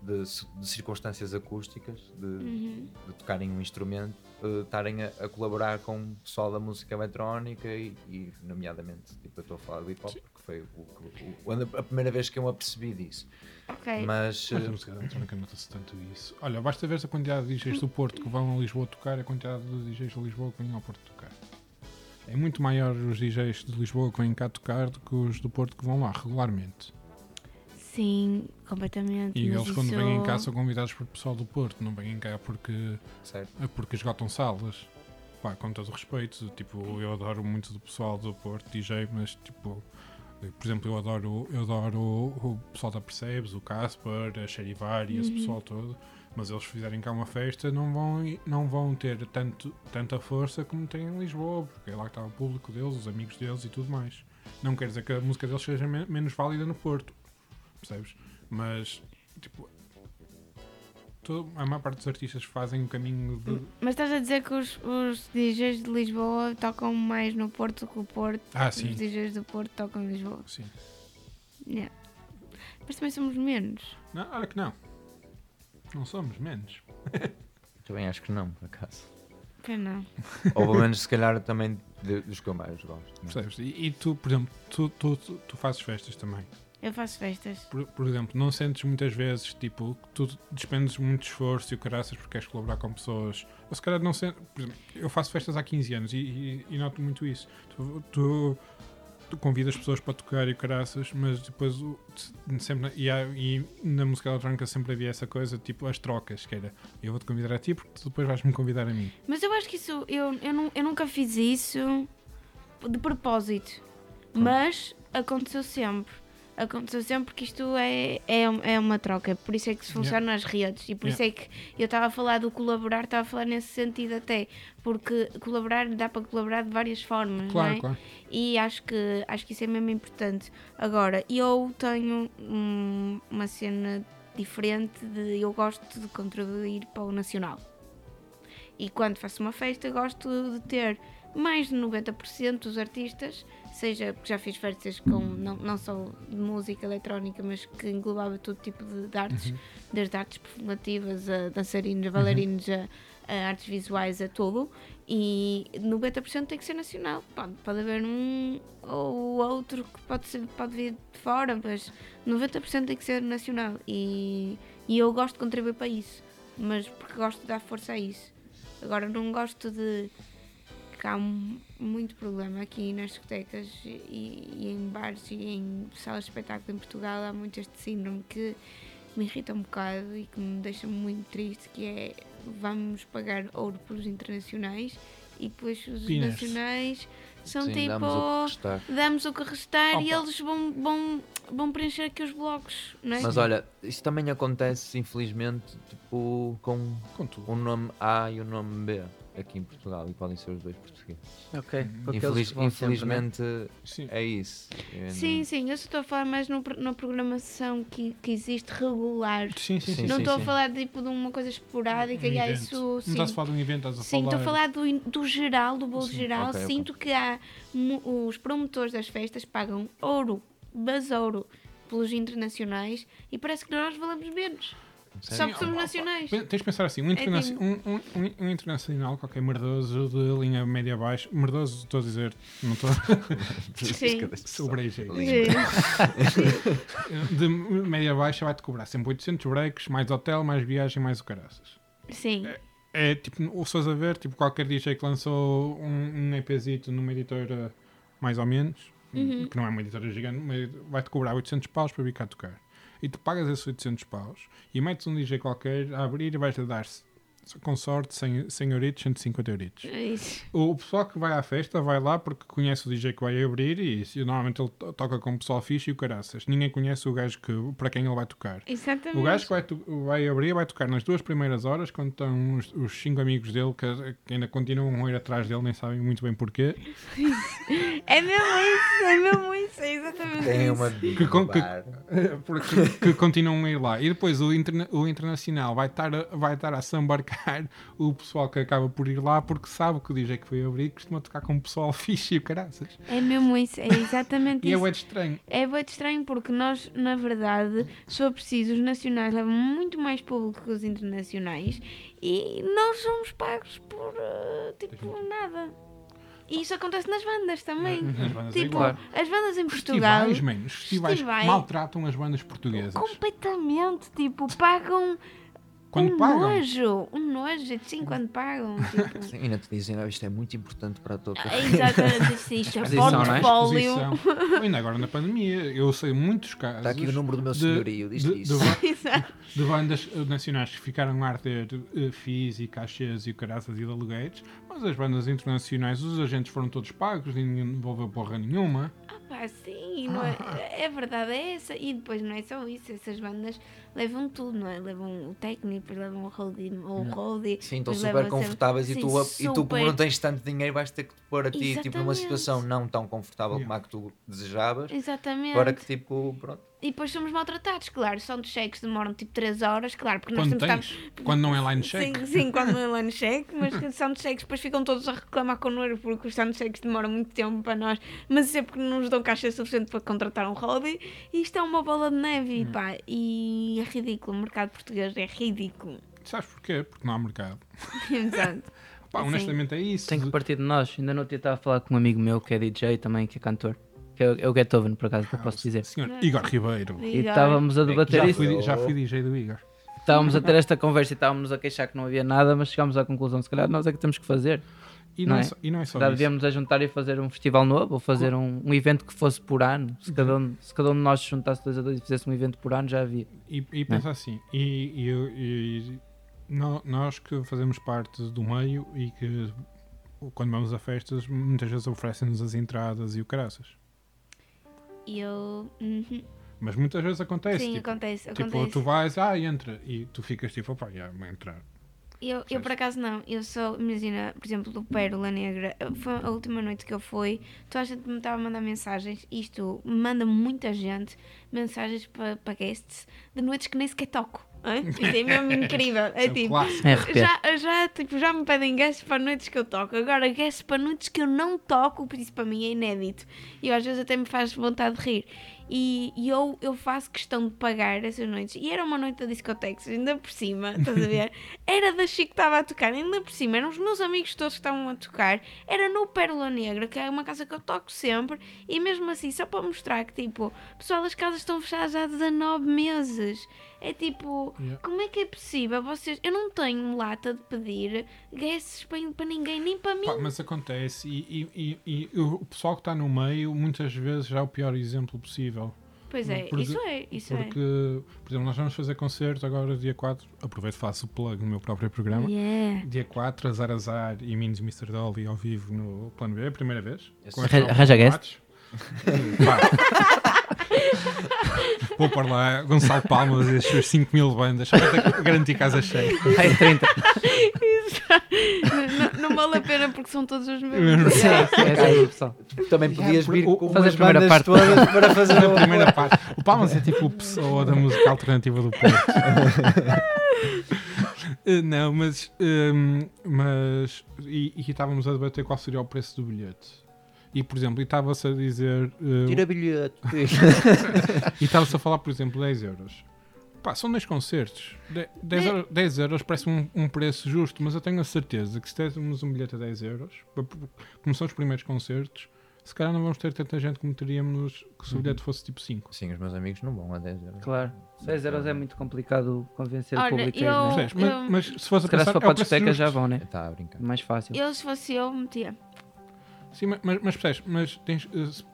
de, de circunstâncias acústicas, de, Uhum. de tocarem um instrumento, uh, estarem a, a colaborar com o pessoal da música eletrónica e, e, nomeadamente, tipo, eu estou a falar do hip hop porque foi o, o- o- a primeira vez que eu me apercebi disso. Ok. Mas Mas a uh, música eletrónica nota-se tanto isso. Olha, basta ver a quantidade de DJs do Porto que vão a Lisboa tocar e a quantidade de DJs de Lisboa que vêm ao Porto tocar. É muito maior os DJs de Lisboa que vêm cá tocar do que os do Porto que vão lá regularmente. Sim, completamente. E mas eles, quando isso- vêm cá, são convidados por pessoal do Porto, não vêm cá porque, certo. porque esgotam salas. Pá, com todo o respeito, tipo, eu adoro muito do pessoal do Porto, DJ, mas tipo, por exemplo, eu adoro, eu adoro o, pessoal da Percebes, o Casper, a Cherivar e esse Uhum. pessoal todo, mas eles fizerem cá uma festa não vão, não vão ter tanto, tanta força como têm em Lisboa, porque é lá que está o público deles, os amigos deles e tudo mais. Não quer dizer que a música deles seja men- menos válida no Porto, percebes? Mas, tipo, todo- a maior parte dos artistas fazem o caminho de. Mas estás a dizer que os, os DJs de Lisboa tocam mais no Porto do que o Porto? Ah, Os sim. DJs do Porto tocam em Lisboa. sim. Yeah. Mas também somos menos. Não, olha que não. Não somos menos. Também acho que não, por acaso. Pois não. Ou pelo menos, se calhar, também de- dos que eu mais gosto. né? Percebes? E, e tu, por exemplo, tu, tu, tu, tu fazes festas também. Eu faço festas. Por, por exemplo, não sentes muitas vezes, tipo, que tu despendes muito esforço e o caraças porque queres colaborar com pessoas. Ou se calhar não sentes. Por exemplo, eu faço festas há 15 anos e, e- e noto muito isso. Tu, tu, tu convidas pessoas para tocar e o caraças, mas depois sempre. E, há- e na música eletrónica sempre havia essa coisa, tipo, as trocas, que era eu vou-te convidar a ti porque tu depois vais-me convidar a mim. Mas eu acho que isso. Eu, eu, não, eu nunca fiz isso de propósito. Mas aconteceu sempre. Aconteceu sempre porque isto é, é, é uma troca. Por isso é que se funciona nas redes. E por isso é que eu estava a falar do colaborar, estava a falar nesse sentido até. Porque colaborar dá para colaborar de várias formas. Claro, é? claro. E acho que, acho que isso é mesmo importante. Agora, eu tenho uma cena diferente de eu gosto de contribuir para o nacional. E quando faço uma festa, gosto de ter mais de 90% dos artistas, seja porque já fiz festas com não, não só de música eletrónica, mas que englobava todo tipo de, de artes, desde artes performativas a dançarinos, a bailarinos, a, a artes visuais, a tudo. E 90% tem que ser nacional. Pode, pode haver um ou outro que pode, ser, pode vir de fora, mas 90% tem que ser nacional. E, e eu gosto de contribuir para isso, mas porque gosto de dar força a isso. Agora, não gosto de. Que há um- muito problema aqui nas discotecas e, e em bares e em salas de espetáculo em Portugal. Há muito este síndrome que me irrita um bocado e que me deixa muito triste, que é vamos pagar ouro pelos internacionais e depois os Peanuts. nacionais são Sim, tipo damos o que damos o que restar e eles vão, vão, vão preencher aqui os blocos, não é? Mas olha, isso também acontece, infelizmente, tipo, com Com o nome A e o nome B aqui em Portugal e podem ser os dois portugueses. Ok. aqueles Infeliz- vão sempre, né? infelizmente Sim. é isso. Eu Sim, não- sim, eu só estou a falar mais no, na programação que, que existe regular. Sim, sim, sim. Sim, não sim, estou sim. a falar tipo, de uma coisa esporádica Um e há isso. Não Sim, estás a falar de um evento, estás a sim estou a falar. falar do, do geral, do bolo Sim, geral. ok, ok. Sinto que há os promotores das festas pagam ouro, basouro pelos internacionais e parece que nós valemos menos. Só porque somos opa, nacionais. Tens de pensar assim, um, interna- tipo- um, um, um- internacional, qualquer merdoso de linha média-baixa, merdoso estou a dizer, não estou Sim. sobrejei, Sim. de média-baixa vai-te cobrar sempre 800 breaks, mais hotel, mais viagem, mais o caraças. Sim. É tipo, o se fores a ver, tipo, qualquer DJ que lançou um, um EPzito numa editora mais ou menos, Uhum. que não é uma editora gigante, vai-te cobrar 800 paus para vir cá tocar. E tu pagas esses 800 paus e metes um DJ qualquer a abrir e vais-te dar com sorte 100, 100 euritos, 150 euritos. É isso. O pessoal que vai à festa vai lá porque conhece o DJ que vai abrir e se- normalmente ele to- toca com o pessoal fixe e o caraças. Ninguém conhece o gajo que, para quem ele vai tocar. Exatamente. O gajo que vai, vai abrir vai tocar nas duas primeiras horas, quando estão os, os cinco amigos dele que, que ainda continuam a ir atrás dele, nem sabem muito bem porquê. É mesmo isso, é mesmo isso, é exatamente Tem isso. uma Que com- que- que continuam a ir lá. E depois o, interna- o internacional vai estar, vai estar a sambarcar o pessoal que acaba por ir lá porque sabe que o DJ que foi abrir costuma tocar com o pessoal fixe e o caraças. É mesmo isso, é exatamente E é isso. bué de estranho. É muito estranho porque nós, na verdade, se for preciso, os nacionais levam muito mais público que os internacionais e nós somos pagos por eh, tipo nada. E isso acontece nas bandas também. As bandas é Tipo, igual. as bandas em Portugal Festivais, mano. Os festivais festivais- maltratam as bandas portuguesas. completamente, tipo, pagam Quando um pagam. nojo, um nojo, sim, quando pagam. Tipo. Sim, ainda te dizem, "Ah, isto é muito importante para a tua É carreira. exatamente isso, isto é é? portfólio. Ainda agora na pandemia, eu sei muitos casos Está aqui o número do meu senhorio, diz de, isso. de de bandas eh, nacionais que ficaram a arder uh, FIIs e cachês e caraças e de alugueiros, mas as bandas internacionais, os agentes foram todos pagos ninguém envolveu porra nenhuma. Pá, sim, não é, é verdade, é essa. E depois não é só isso, essas bandas levam tudo, não é? Levam o técnico, depois levam o roadie, o roadie Sim, estão super sempre- confortáveis e, Sim, tu, e tu, como não tens tanto dinheiro, vais ter que te pôr a ti tipo, numa situação não tão confortável Yeah. como a que tu desejavas, Exatamente. para que tipo, pronto. E depois somos maltratados, claro. São dos cheques demoram tipo 3 horas, claro, porque Quando nós temos tens, que estar- quando não é line check. Sim, sim, quando não é line check, mas são de cheques, depois ficam todos a reclamar connosco porque os sound cheques demoram muito tempo para nós, mas isso é porque não nos dão caixa suficiente para contratar um roadie e isto é uma bola de neve, Hum. pá, e é ridículo, o mercado português é ridículo. Sabes porquê? Porque não há mercado. Exato. Pá, Sim. honestamente é isso. Tem que partir de nós. Ainda não estava a falar com um amigo meu que é DJ também, que é cantor. Que é, o- é o Beethoven, por acaso, que eu posso dizer. Senhor Igor Ribeiro. E estávamos a debater Já isso. fui, já fui DJ do Igor. Estávamos a ter esta conversa e estávamos a queixar que não havia nada, mas chegámos à conclusão, se calhar nós é que temos que fazer. E Não não, é? é? só, e não é só Já isso. devíamos a juntar e fazer um festival novo ou fazer um, um evento que fosse por ano. Se cada, um, se cada um de nós se juntasse dois a dois e fizesse um evento por ano, já havia. E, e pensa assim, e, e e nó- nós que fazemos parte do meio e que quando vamos a festas muitas vezes oferecem-nos as entradas e o caraças. E eu. uhum. Mas muitas vezes acontece. Sim, tipo, acontece, tipo, acontece. tu vais, ah, entra, e tu ficas tipo, opá, já, vou entrar. Eu, eu por acaso não, eu só, imagina, por exemplo, do Pérola Negra, foi a última noite que eu fui, toda a gente me estava a mandar mensagens, isto manda muita gente mensagens para pa guests de noites que nem sequer toco. hein? Isto é mesmo incrível. É tipo. É já, já, tipo, já me pedem guests para noites que eu toco. Agora, guests para noites que eu não toco, por isso para mim é inédito. E às vezes até me faz vontade de rir. E, e eu, eu faço questão de pagar essas noites. E era uma noite da discoteca, ainda por cima, estás a ver? Era da Chico que estava a tocar, ainda por cima. Eram os meus amigos todos que estavam a tocar. Era no Pérola Negra, que é uma casa que eu toco sempre. E mesmo assim, só para mostrar que, tipo, pessoal, as casas estão fechadas há 19 meses. É tipo, Yeah. como é que é possível? Vocês, eu não tenho lata de pedir guests para, ninguém, nem para mim. Pá, mas acontece, e, e- e- e o pessoal que está no meio muitas vezes já é o pior exemplo possível. Pois é, Porque- isso é, isso Porque, por exemplo, nós vamos fazer concerto agora dia 4, aproveito e faço o plug no meu próprio é. programa. Yeah. Dia 4, Azar Azar e Minis Mr. Dolly ao vivo no Plano B, a primeira vez. Arranja-. Pá. Vou pôr lá Gonçalo Palmas e as suas 5 mil bandas, só para garantir casa cheia. Ai, 30. não, não vale a pena porque são todos os meus. Sim, é isso, pessoal. Também podias vir o- com fazer a primeira parte. todas para fazer A primeira parte. O Palmas é tipo o pessoa da música alternativa do Porto. Eh, Não, mas. hum, mas e, e estávamos a debater qual seria o preço do bilhete. E, por exemplo, e estava-se a dizer. eh, Tira bilhete. E estava-se a falar, por exemplo, 10 euros. Pá, são dois concertos. De- 10, euros, 10 euros parece um, um preço justo, mas eu tenho a certeza que se tivéssemos um bilhete a 10 euros, como são os primeiros concertos, se calhar não vamos ter tanta gente como teríamos se o bilhete fosse tipo 5. Sim, os meus amigos não vão a 10 euros. Claro. 6 euros é muito complicado convencer o Olha, público a ir, eu- não é? Percebes? Mas, eu- mas se fosse Se a calhar pensar, se for é para a o discoteca já vão, né? Está a brincar. Mais fácil. Eu, se fosse eu, metia. Sim, mas, mas, mas percebes? Mas tens, se-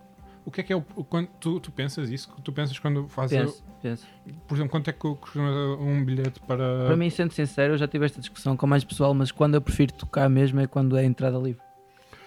O que é que é o. quando, tu, tu pensas isso? Tu pensas quando fazes. Penso, penso. Por exemplo, quanto é que custa um bilhete para. Para mim, sendo sincero, eu já tive esta discussão com mais pessoal, mas quando eu prefiro tocar mesmo é quando é entrada livre.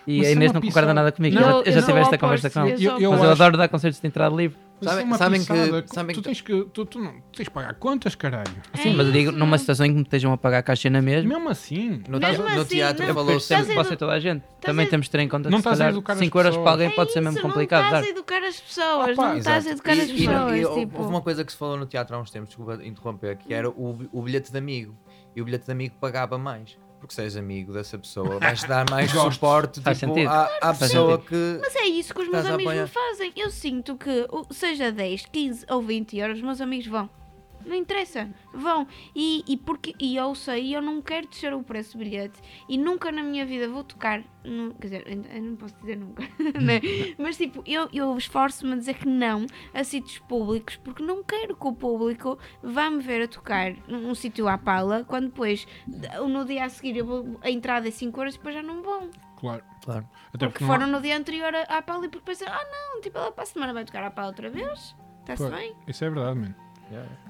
E Mas a é Inês não concorda nada comigo. Não, eu já, eu já tive esta conversa com ela. sou Eu- eu Mas eu acho- adoro dar concertos de entrada livre. Isso é Sabem- que- sabem tu que- tens que. Tu, tu não tu tens de pagar contas, caralho. Sim, mas eu digo isso. numa situação em que me estejam a pagar a caixa na mesma. Mesmo assim. No, Mesmo no assim, teatro não- falou-se. sempre que possa edu- toda a gente. Também a- temos de ter em conta Não que se calhar educar as 5 euros para alguém pode ser É mesmo isso, complicado Não estás a educar as pessoas, Opa, não estás a educar as E- e- pessoas. e houve- tipo... Houve uma coisa que se falou no teatro há uns tempos, desculpa interromper, que era o, o bilhete de amigo. E o bilhete de amigo pagava mais. Porque se és amigo dessa pessoa, vais dar mais suporte tipo, sentido. à, à pessoa sentido. que. Mas é isso que os meus amigos me fazem. Eu sinto que, o- seja 10, 15 ou 20 euros, os meus amigos vão. Não interessa, vão. E, e, porque, e eu sei, eu não quero descer o preço do bilhete. E nunca na minha vida vou tocar. nu- quer dizer, eu não posso dizer nunca. né? Mas tipo, eu, eu esforço-me a dizer que não a sítios públicos porque não quero que o público vá me ver a tocar num, num sítio à pala quando depois, no dia a seguir, eu vou, a entrada é 5 euros e depois já não vão. Claro. Claro. Até Porque há- foram no dia anterior à à pala e porque pensam, ah não, tipo, ela para a semana vai tocar à pala outra vez. Está-se bem? Isso é verdade, mano.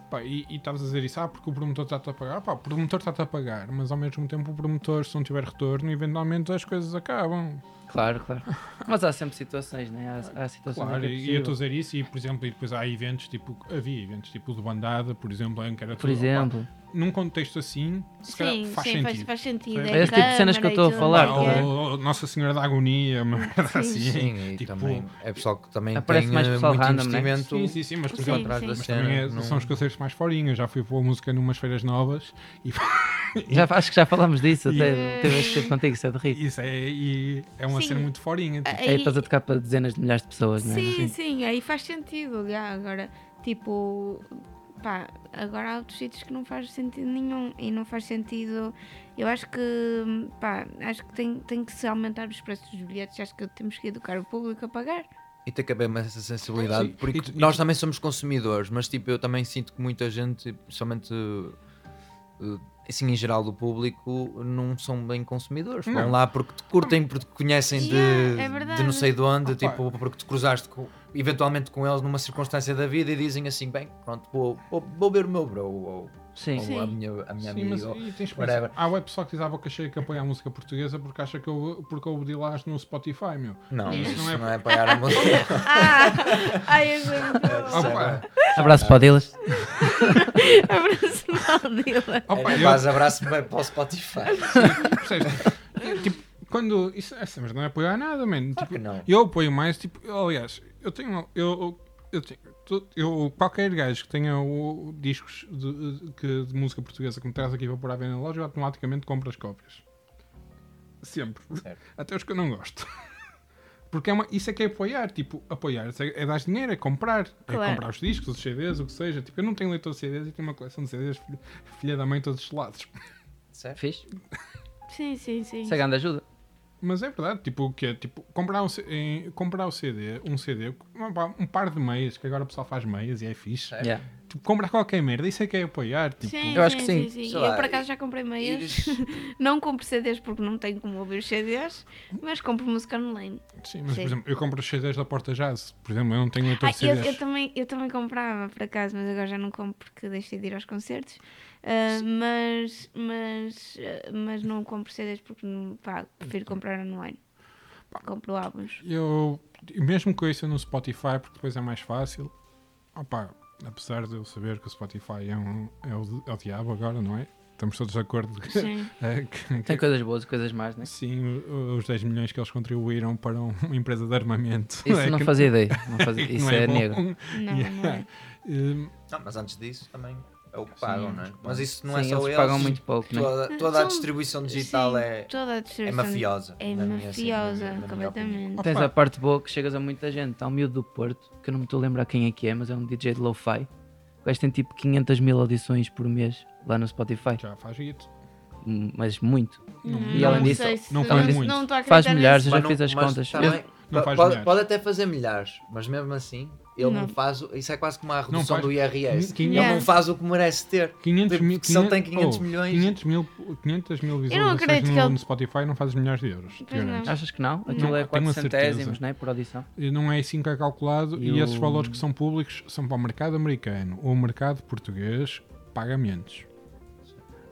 Pá, e estavas a dizer isso, ah, porque o promotor está-te a pagar. Pá, o promotor está-te a pagar, mas ao mesmo tempo o promotor, se não tiver retorno, eventualmente as coisas acabam. Claro, claro. Mas há sempre situações, né? Há, há situações Claro, é e eu estou a dizer isso, e por exemplo, e depois há eventos tipo, havia eventos tipo de bandada, por exemplo, em que era Por exemplo. opá, num contexto assim, se calhar Sim, faz sim, sentido. faz, faz sentido. É É esse tipo de cenas que eu estou a falar, tudo, Ou, é? ou Nossa Senhora da Agonia, uma merda assim. Sim, e tipo, também é pessoal que também Aparece tem mais pessoal muito random, né? investimento Sim, sim, sim, mas por Sim, exemplo, sim. da mas também é- não- são os concertos mais forinhos. Já fui pôr música numas feiras novas e Já, acho que já falámos disso, E- até teve este tempo contigo, isso é de rir. isso é, e é uma Sim. cena muito forinha. tipo, Aí estás a tocar para dezenas de milhares de pessoas, não é? Sim, sim, aí faz sentido. Já, agora, tipo, pá, agora há outros sítios que não faz sentido nenhum. E não faz sentido. Eu acho que, pá, acho que tem, tem que se aumentar os preços dos bilhetes. Acho que temos que educar o público a pagar. E tem que haver mais essa sensibilidade, Sim, porque e e nós tu- também somos consumidores, mas tipo, eu também sinto que muita gente, somente assim em geral do público, não são bem consumidores. Vão Não. lá porque te curtem, porque te conhecem de, Yeah, é de não sei de onde, Opa. tipo, porque te cruzaste com- eventualmente com eles numa circunstância da vida e dizem assim, bem, pronto, vou, vou, vou ver o meu bro, ou, Sim. ou Sim. a minha, a minha Sim, mas amiga. ou- e tens que whatever. há web pessoal que diz à boca cheia que apoia a música portuguesa porque acha que eu, porque eu obedilás no Spotify, meu. Não, Isso isso não é- não é pagar a música. Ah! Ai, eu. Opa, Abraço para o Dilas. Abraço mal dele. opa, É, eu, faz abraço para o Spotify. tipo, quando. Isso, essa mas não é apoiar nada, mano. Tipo, não. Eu apoio mais, tipo, aliás, eu tenho. Eu, eu, tenho eu- qualquer gajo que tenha o, discos de, de- de música portuguesa que me traz aqui para pôr à venda na loja, eu automaticamente compro as cópias. Sempre. Certo. Até os que eu não gosto. Porque é uma, isso é que é apoiar, tipo, apoiar é, é dar dinheiro, é comprar, é Claro. comprar os discos, os CDs, o que seja. Tipo, eu não tenho leitor de CDs e tenho uma coleção de CDs, filha, filha da mãe, todos selados. Certo? Fiz? Sim, sim, sim. Isso é grande ajuda. Mas é verdade, tipo, o que é? Tipo, comprar, um, em- comprar o CD, um CD, um, um par de meias, que agora o pessoal faz meias e é fixe. Certo. Yeah. Tipo, comprar qualquer merda, isso é que é apoiar. Tipo, Sim, Eu acho que sim. sim. Sei Eu lá, por acaso já comprei meias. Ires- Não compro CDs porque não tenho como ouvir os CDs, mas compro música online. sim, mas Sim. por exemplo, eu compro os CDs da Porta Jazz, por exemplo, eu não tenho leitor Ah, de eu, CDs. eu também, eu também comprava por acaso, mas agora já não compro porque deixei de ir aos concertos. Ah, mas, mas, ah, mas não compro CDs porque não, pá, prefiro comprar online. Compro álbuns. Eu, mesmo eu ouça no Spotify, porque depois é mais fácil, opá, apesar de eu saber que o Spotify é, um, é, o, é o diabo agora, não é? Estamos todos de acordo que, Sim. é, que- Tem que- coisas boas e coisas más, né? sim, o- os 10 milhões que eles contribuíram para um- uma empresa de armamento. Isso é não que- fazia ideia. Não fazia, isso não é, bom. negro. Não, não é. Hum, Não, mas antes disso também é o que pagam, Sim, não é? Mas isso não Sim, é só eles eles. pagam muito pouco, né? Toda, toda a distribuição digital Sim, é, toda a é distribuição mafiosa. É na minha- assim, mafiosa, completamente. Tens a parte boa que chegas a muita gente. Há um miúdo do Porto, que eu não me estou a lembrar quem é que é, mas é um DJ de lo-fi. O gajo tem tipo 500 mil audições por mês lá no Spotify. já faz isso. Hum, Mas muito. Não, E além disso, não faz muito. não Faz milhares, eu já fiz as contas. também- Não faz pode, pode até fazer milhares, mas mesmo assim Ele não, Não. faz, o- isso é quase como a redução faz- do IRS. Quin- Ele Yeah. não faz o que merece ter. 500 Tipo, mil, se ele tem 500 500 oh, milhões- 500 mil, 500 mil visualizações no, ele- no Spotify não fazes milhares de euros. Achas que não? Aquilo Não, é tenho 4 a centésimos, certeza. não é? Por audição. E Não é assim que é calculado E e, esses o- valores que são públicos são para o mercado americano. O mercado português paga menos.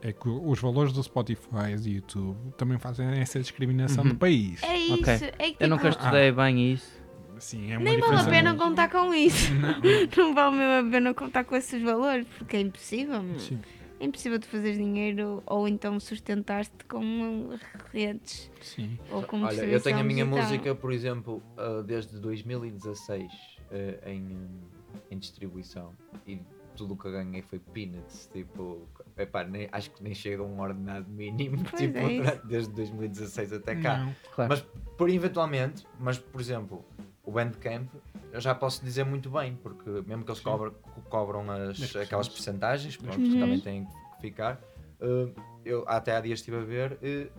É que os valores do Spotify e do YouTube também fazem essa discriminação Uhum. do país. É isso. Ok. É que Eu nunca tipo, estudei bem isso. Sim, é nem vale a pena muito- contar com isso. Não, Não vale mesmo a pena contar com esses valores, porque é impossível. sim, É impossível tu fazeres dinheiro ou então sustentar-te com redes sim. ou com Olha, eu tenho a minha digital. música, por exemplo, uh, desde 2016 uh, em, um, em distribuição e tudo o que eu ganhei foi peanuts. Tipo, epá, nem, acho que nem chega a um ordenado mínimo Pois tipo, é desde 2016 até cá. Não. Claro. Mas por eventualmente, mas por exemplo, o Bandcamp eu já posso dizer muito bem, porque mesmo que eles cobram, co- cobram as, aquelas percentagens. percentagens, pronto, Uhum. também têm que ficar. uh, eu até há dias estive a ver, uh,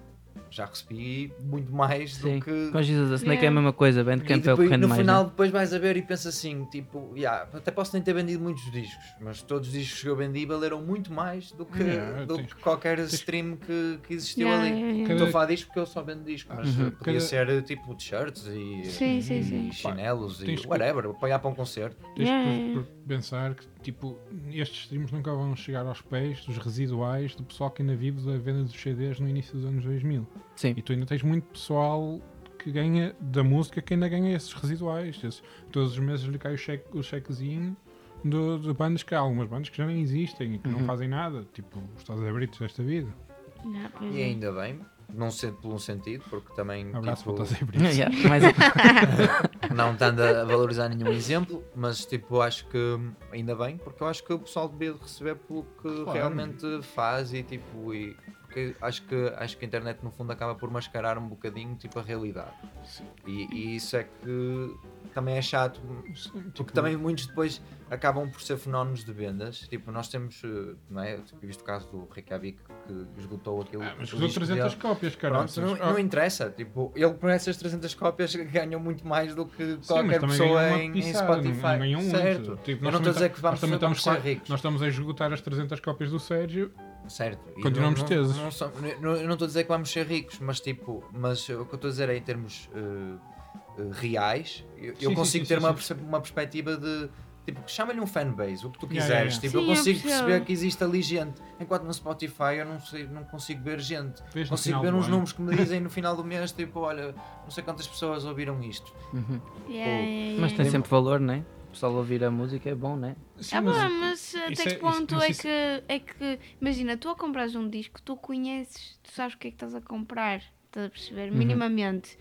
já recebi muito mais Sim. do que. Com Jesus, a Snake é a Yeah. mesma coisa. E Bandcamp é o que depois, rende no mais. final né? depois vais a ver e pensas assim, tipo, yeah, até posso nem ter vendido muitos discos, mas todos os discos que eu vendi valeram muito mais do que, Yeah, do tens- que qualquer stream que, que existiu Yeah, ali. yeah, yeah. Cada- Estou a falar disto porque eu só vendo discos, mas Uhum. uh, podia Cada- ser tipo t-shirts e, Sim, sim, e sim. chinelos Tens e que- whatever, apoiar para um concerto. Tens Yeah, que pensar que tipo, estes streams nunca vão chegar aos pés dos residuais do pessoal que ainda vive da venda dos CDs no início dos anos 2000. Sim. E tu ainda tens muito pessoal que ganha da música que ainda ganha esses residuais. Esses- todos os meses lhe cai o, cheque, o chequezinho do- de bandas que há algumas bandas que já nem existem e que não Uhum. fazem nada, tipo os Estados Britos desta vida. Pois E é. ainda bem, não sei por um sentido, porque também Um abraço tipo, para os Estados Britos. Yeah, um. não estando a valorizar nenhum exemplo, mas tipo, acho que ainda bem, porque eu acho que o pessoal devia de receber pelo que Claro. realmente faz e tipo, e, porque acho que, acho que a internet no fundo acaba por mascarar um bocadinho tipo a realidade. E, e isso é que também é chato, Sim, porque tipo, também muitos depois acabam por ser fenómenos de vendas. Tipo, nós temos, eh, não é? Visto o caso do Reykjavik que esgotou aquilo. Ah, mas disco 300 dele. cópias. Pronto, não, não interessa. Tipo, ele por essas 300 cópias ganhou muito mais do que qualquer pessoa em, em pisada, não- Spotify. muito. certo. Tipo, eu não estou a dizer que vamos, estamos ser qua- ricos. Nós estamos a esgotar as 300 cópias do Sérgio. Certo. E Continuamos não, tesos. Não, não, não- eu não estou a dizer que vamos ser ricos, mas tipo, mas o que eu estou a dizer é em termos eh, eh, reais, eu, eu Sim, consigo sim, ter sim, uma, sim. perce- uma perspectiva de. Tipo, chama-lhe um fanbase, o que tu quiseres. yeah, yeah. Tipo, eu Sim, eu consigo perceber que existe ali gente. Enquanto no Spotify eu não, sei, não consigo ver gente. Vês Consigo ver uns ano. números que me dizem no final do mês, tipo, olha, não sei quantas pessoas ouviram isto. Uhum. Yeah, yeah, Mas tem sempre valor, né? O pessoal ouvir a música é bom, né? Sim, Ah, mas- pá, mas até isso que é- isso- ponto mas é, isso- que, é que. Imagina, tu a comprares um disco, tu conheces, tu sabes o que é que estás a comprar, estás a perceber? Uhum. Minimamente.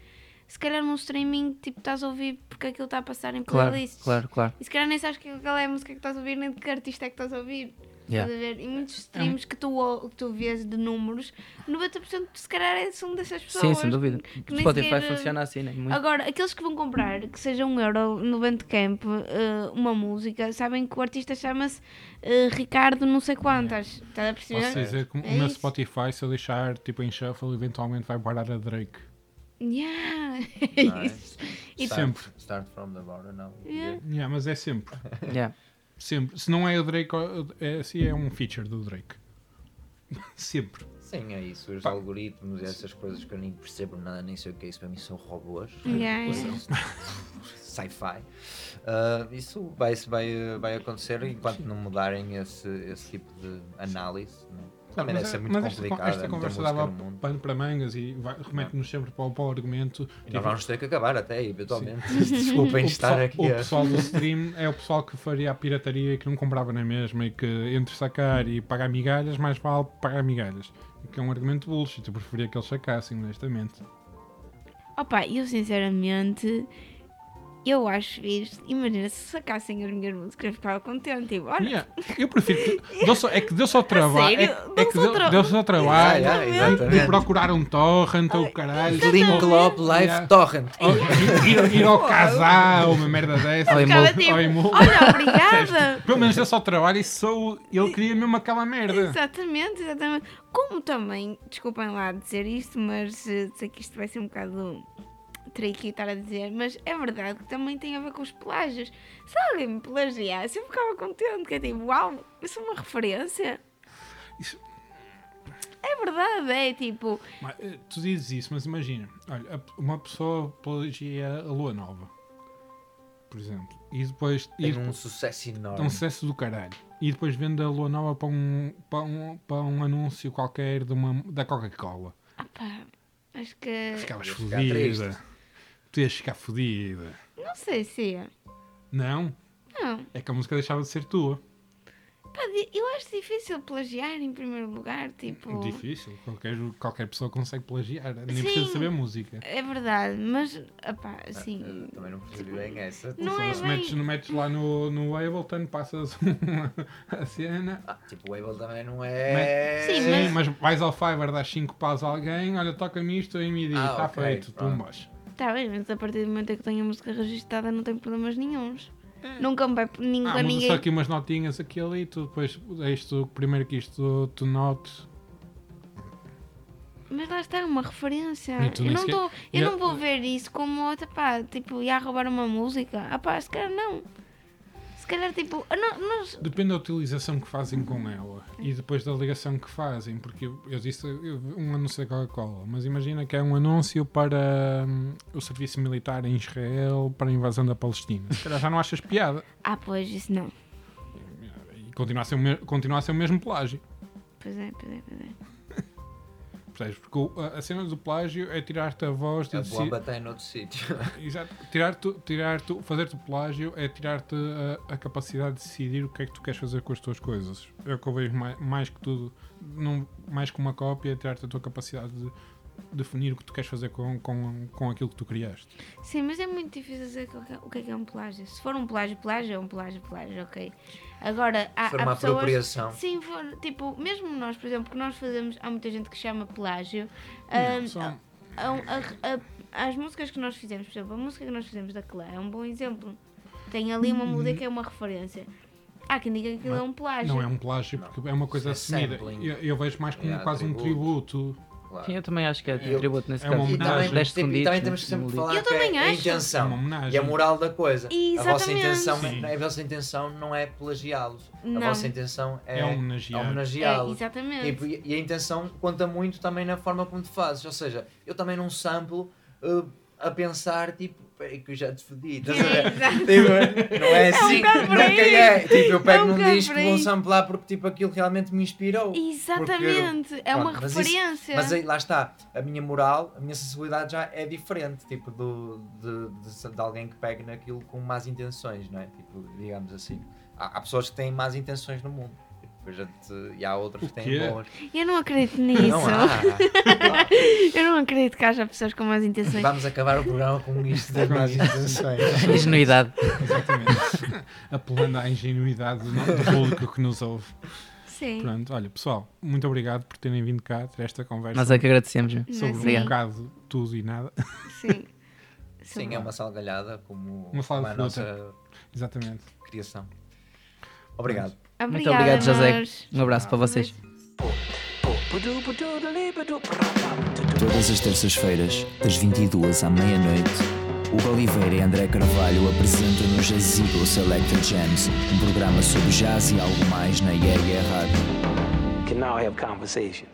Se calhar num streaming, tipo, estás a ouvir porque aquilo está a passar em Claro, playlists. claro, claro. E se calhar nem sabes que aquela é a música que estás a ouvir, nem de que artista é que estás a ouvir. Yeah. Estás a ver? E muitos streams que, tu, ou- que tu vês de números, 90% se calhar é- são dessas pessoas. Sim, sem dúvida. que Spotify sequer- funciona assim, né? Muito. Agora, aqueles que vão comprar, que seja um euro no Bandcamp, eh, uma música, sabem que o artista chama-se eh, Ricardo não sei quantas. Estás a perceber? Posso dizer que o É meu isso. Spotify, se eu deixar tipo em shuffle, eventualmente vai parar a Drake. Yeah. É? Isso. E Start, Sempre. start from the bottom, não. Yeah. Yeah, mas é sempre. Yeah. Sempre. Se não é o Drake, é, se é um feature do Drake. sempre. Sim, é isso. Os Pá. algoritmos e essas coisas que eu nem percebo nada, nem sei o que é isso, para mim são robôs. Yeah, yeah. Sci-fi. Ah, isso vai, vai, vai acontecer enquanto não mudarem esse, esse tipo de análise. não? Também Mas deve é- ser muito mas esta, complicado. esta é muita conversa dava pano para mangas e remete-nos sempre para, o- para o argumento. E tipo, nós vamos ter que acabar até, eventualmente. o Desculpem estar pessoal, aqui o pessoal do stream é o pessoal que faria a pirataria e que não comprava na mesma e que entre sacar e pagar migalhas, mais vale pagar migalhas. Que é um argumento bullshit. Eu preferia que eles sacassem, honestamente. Opa, eu sinceramente, eu acho isto. Imagina, se sacassem as minhas músicas, eu ficava contente. Tipo, olha, Yeah, Eu prefiro que. Deu só, é que deu só trabalho. É, é Deu que só deu, tra- deu só trabalho. De- de, procurar um torrent ou o caralho. Link Club Live Yeah. Torrent. Ou ir, ir ao casar ou uma merda dessa. Ou ficava emo- tipo, emo- olha, obrigada. Pelo menos deu só trabalho e sou. Ele queria mesmo aquela merda. Exatamente, exatamente. Como também, desculpem lá dizer isto, mas eh, sei que isto vai ser um bocado tricky estar a dizer, mas é verdade que também tem a ver com os plágios. Se alguém me plagiasse, eu ficava contente, que é tipo, uau, isso é uma referência. Isso- É verdade, é tipo, Mas, eh, Tu dizes isso, mas imagina, olha, uma pessoa plagia a Lua Nova, por exemplo, e depois e Tem depois- um sucesso é enorme. um sucesso do caralho, e depois vende a Lua Nova para um, para um, para um anúncio qualquer de uma, da Coca-Cola. ah pá, acho que. Ficavas fodida. Tu ias ficar fodida. Não sei se é. Não? Não. É que a música deixava de ser tua. Pá, eu acho difícil plagiar em primeiro lugar, tipo. Difícil. Qualquer, qualquer pessoa consegue plagiar. Nem Sim. precisa saber música. É verdade, mas, ah assim. Eu Também não percebi bem essa. Não é Se bem. metes, metes lá no, no Ableton, passas a cena. Ah, tipo, o Abel também não é. Sim, Sim, mas- mas vais ao Fiverr, dás 5 paus a alguém, olha, toca-me isto em MIDI, Ah, está ok, feito, pronto. tumbas. Tá bem, mas a partir do momento em que tenho a música registada não tenho problemas nenhuns. Nunca me vai nunca Ah, ninguém. só aqui umas notinhas aqui e ali, tu depois isto, primeiro que isto tu notes. Mas lá está, uma referência. Eu não, tô, eu não vou ver isso como outra pá, tipo, ia roubar uma música. Ah pá, se calhar não. Se calhar tipo, não. Depende da utilização que fazem com ela e depois da ligação que fazem, porque eu, eu disse eu- um anúncio da Coca-Cola, mas imagina que é um anúncio para hum, o serviço militar em Israel para a invasão da Palestina. Se calhar já não achas piada Ah, pois, isso não. e continua a ser o, me- continua a ser o mesmo plágio. Pois é, pois é, pois é. Percebes? Porque o- a, a cena do plágio é tirar-te a voz de A bomba está em outro sítio. Exato. Tirar-te, tirar-te, fazer-te plágio é tirar-te a, a capacidade de decidir o que é que tu queres fazer com as tuas coisas. É o que eu vejo mais, mais que tudo, não, mais que uma cópia, é tirar-te a tua capacidade de definir o que tu queres fazer com, com, com aquilo que tu criaste. Sim, mas é muito difícil dizer o que é- o que é que é um plágio. Se for um plágio, plágio é um plágio, plágio, ok. Agora, há, há uma pessoas. apropriação. Sim, for, tipo, mesmo nós, por exemplo, que nós fazemos, há muita gente que chama plágio. Não, a- a- a- as músicas que nós fizemos, por exemplo, a música que nós fizemos da Clã é um bom exemplo. Tem ali uma música que é uma referência. Há quem diga que aquilo é um plágio. Não é um plágio, porque é uma coisa é assumida. Eu, eu vejo mais como É, quase um tributo. Claro. Sim, eu também acho que é eu- tributo nesse é caso. E também, e também temos que sempre falar Eu que é a intenção É e a moral da coisa. A vossa Exatamente. intenção, Sim. a vossa intenção não é plagiá-los. A vossa intenção é, É. É, homenageá-los. exatamente. Tipo, e, e a intenção conta muito também na forma como tu fazes. Ou seja, eu também não samplo uh, a pensar, tipo, peraí que eu já te fodi. Estás a ver? Tipo, não é assim, por nunca aí. é. Tipo, eu É pego um num disco vou samplar porque tipo, aquilo realmente me inspirou. Exatamente. é uma Pronto, mas isso- referência. Mas aí lá está, a minha moral, a minha sensibilidade já é diferente, tipo, do, de, de, de alguém que pega naquilo com más intenções, não é? Tipo, digamos assim. Há, há pessoas que têm más intenções no mundo. A gente- e há outras O que têm boas. Eu não acredito nisso. Não há. Eu não acredito que haja pessoas com más intenções. Vamos acabar o programa com isto das más intenções. Ingenuidade. Exatamente. Apelando à ingenuidade do, do público que nos ouve. Sim. Pronto, olha, pessoal, muito obrigado por terem vindo cá ter esta conversa Nós é que agradecemos. sobre um Obrigado. bocado tudo e nada. Sim. Sim, é uma salgalhada como, Uma como a nossa Exatamente. criação. Obrigado. Muito Obrigada, obrigado, José. Um abraço para vocês. Todas as terças-feiras, das 22 à meia-noite, Hugo Oliveira e André Carvalho apresentam no Jazz Eagle Selected Jams, um programa sobre jazz e algo mais na Yeah Rádio. can now have conversation.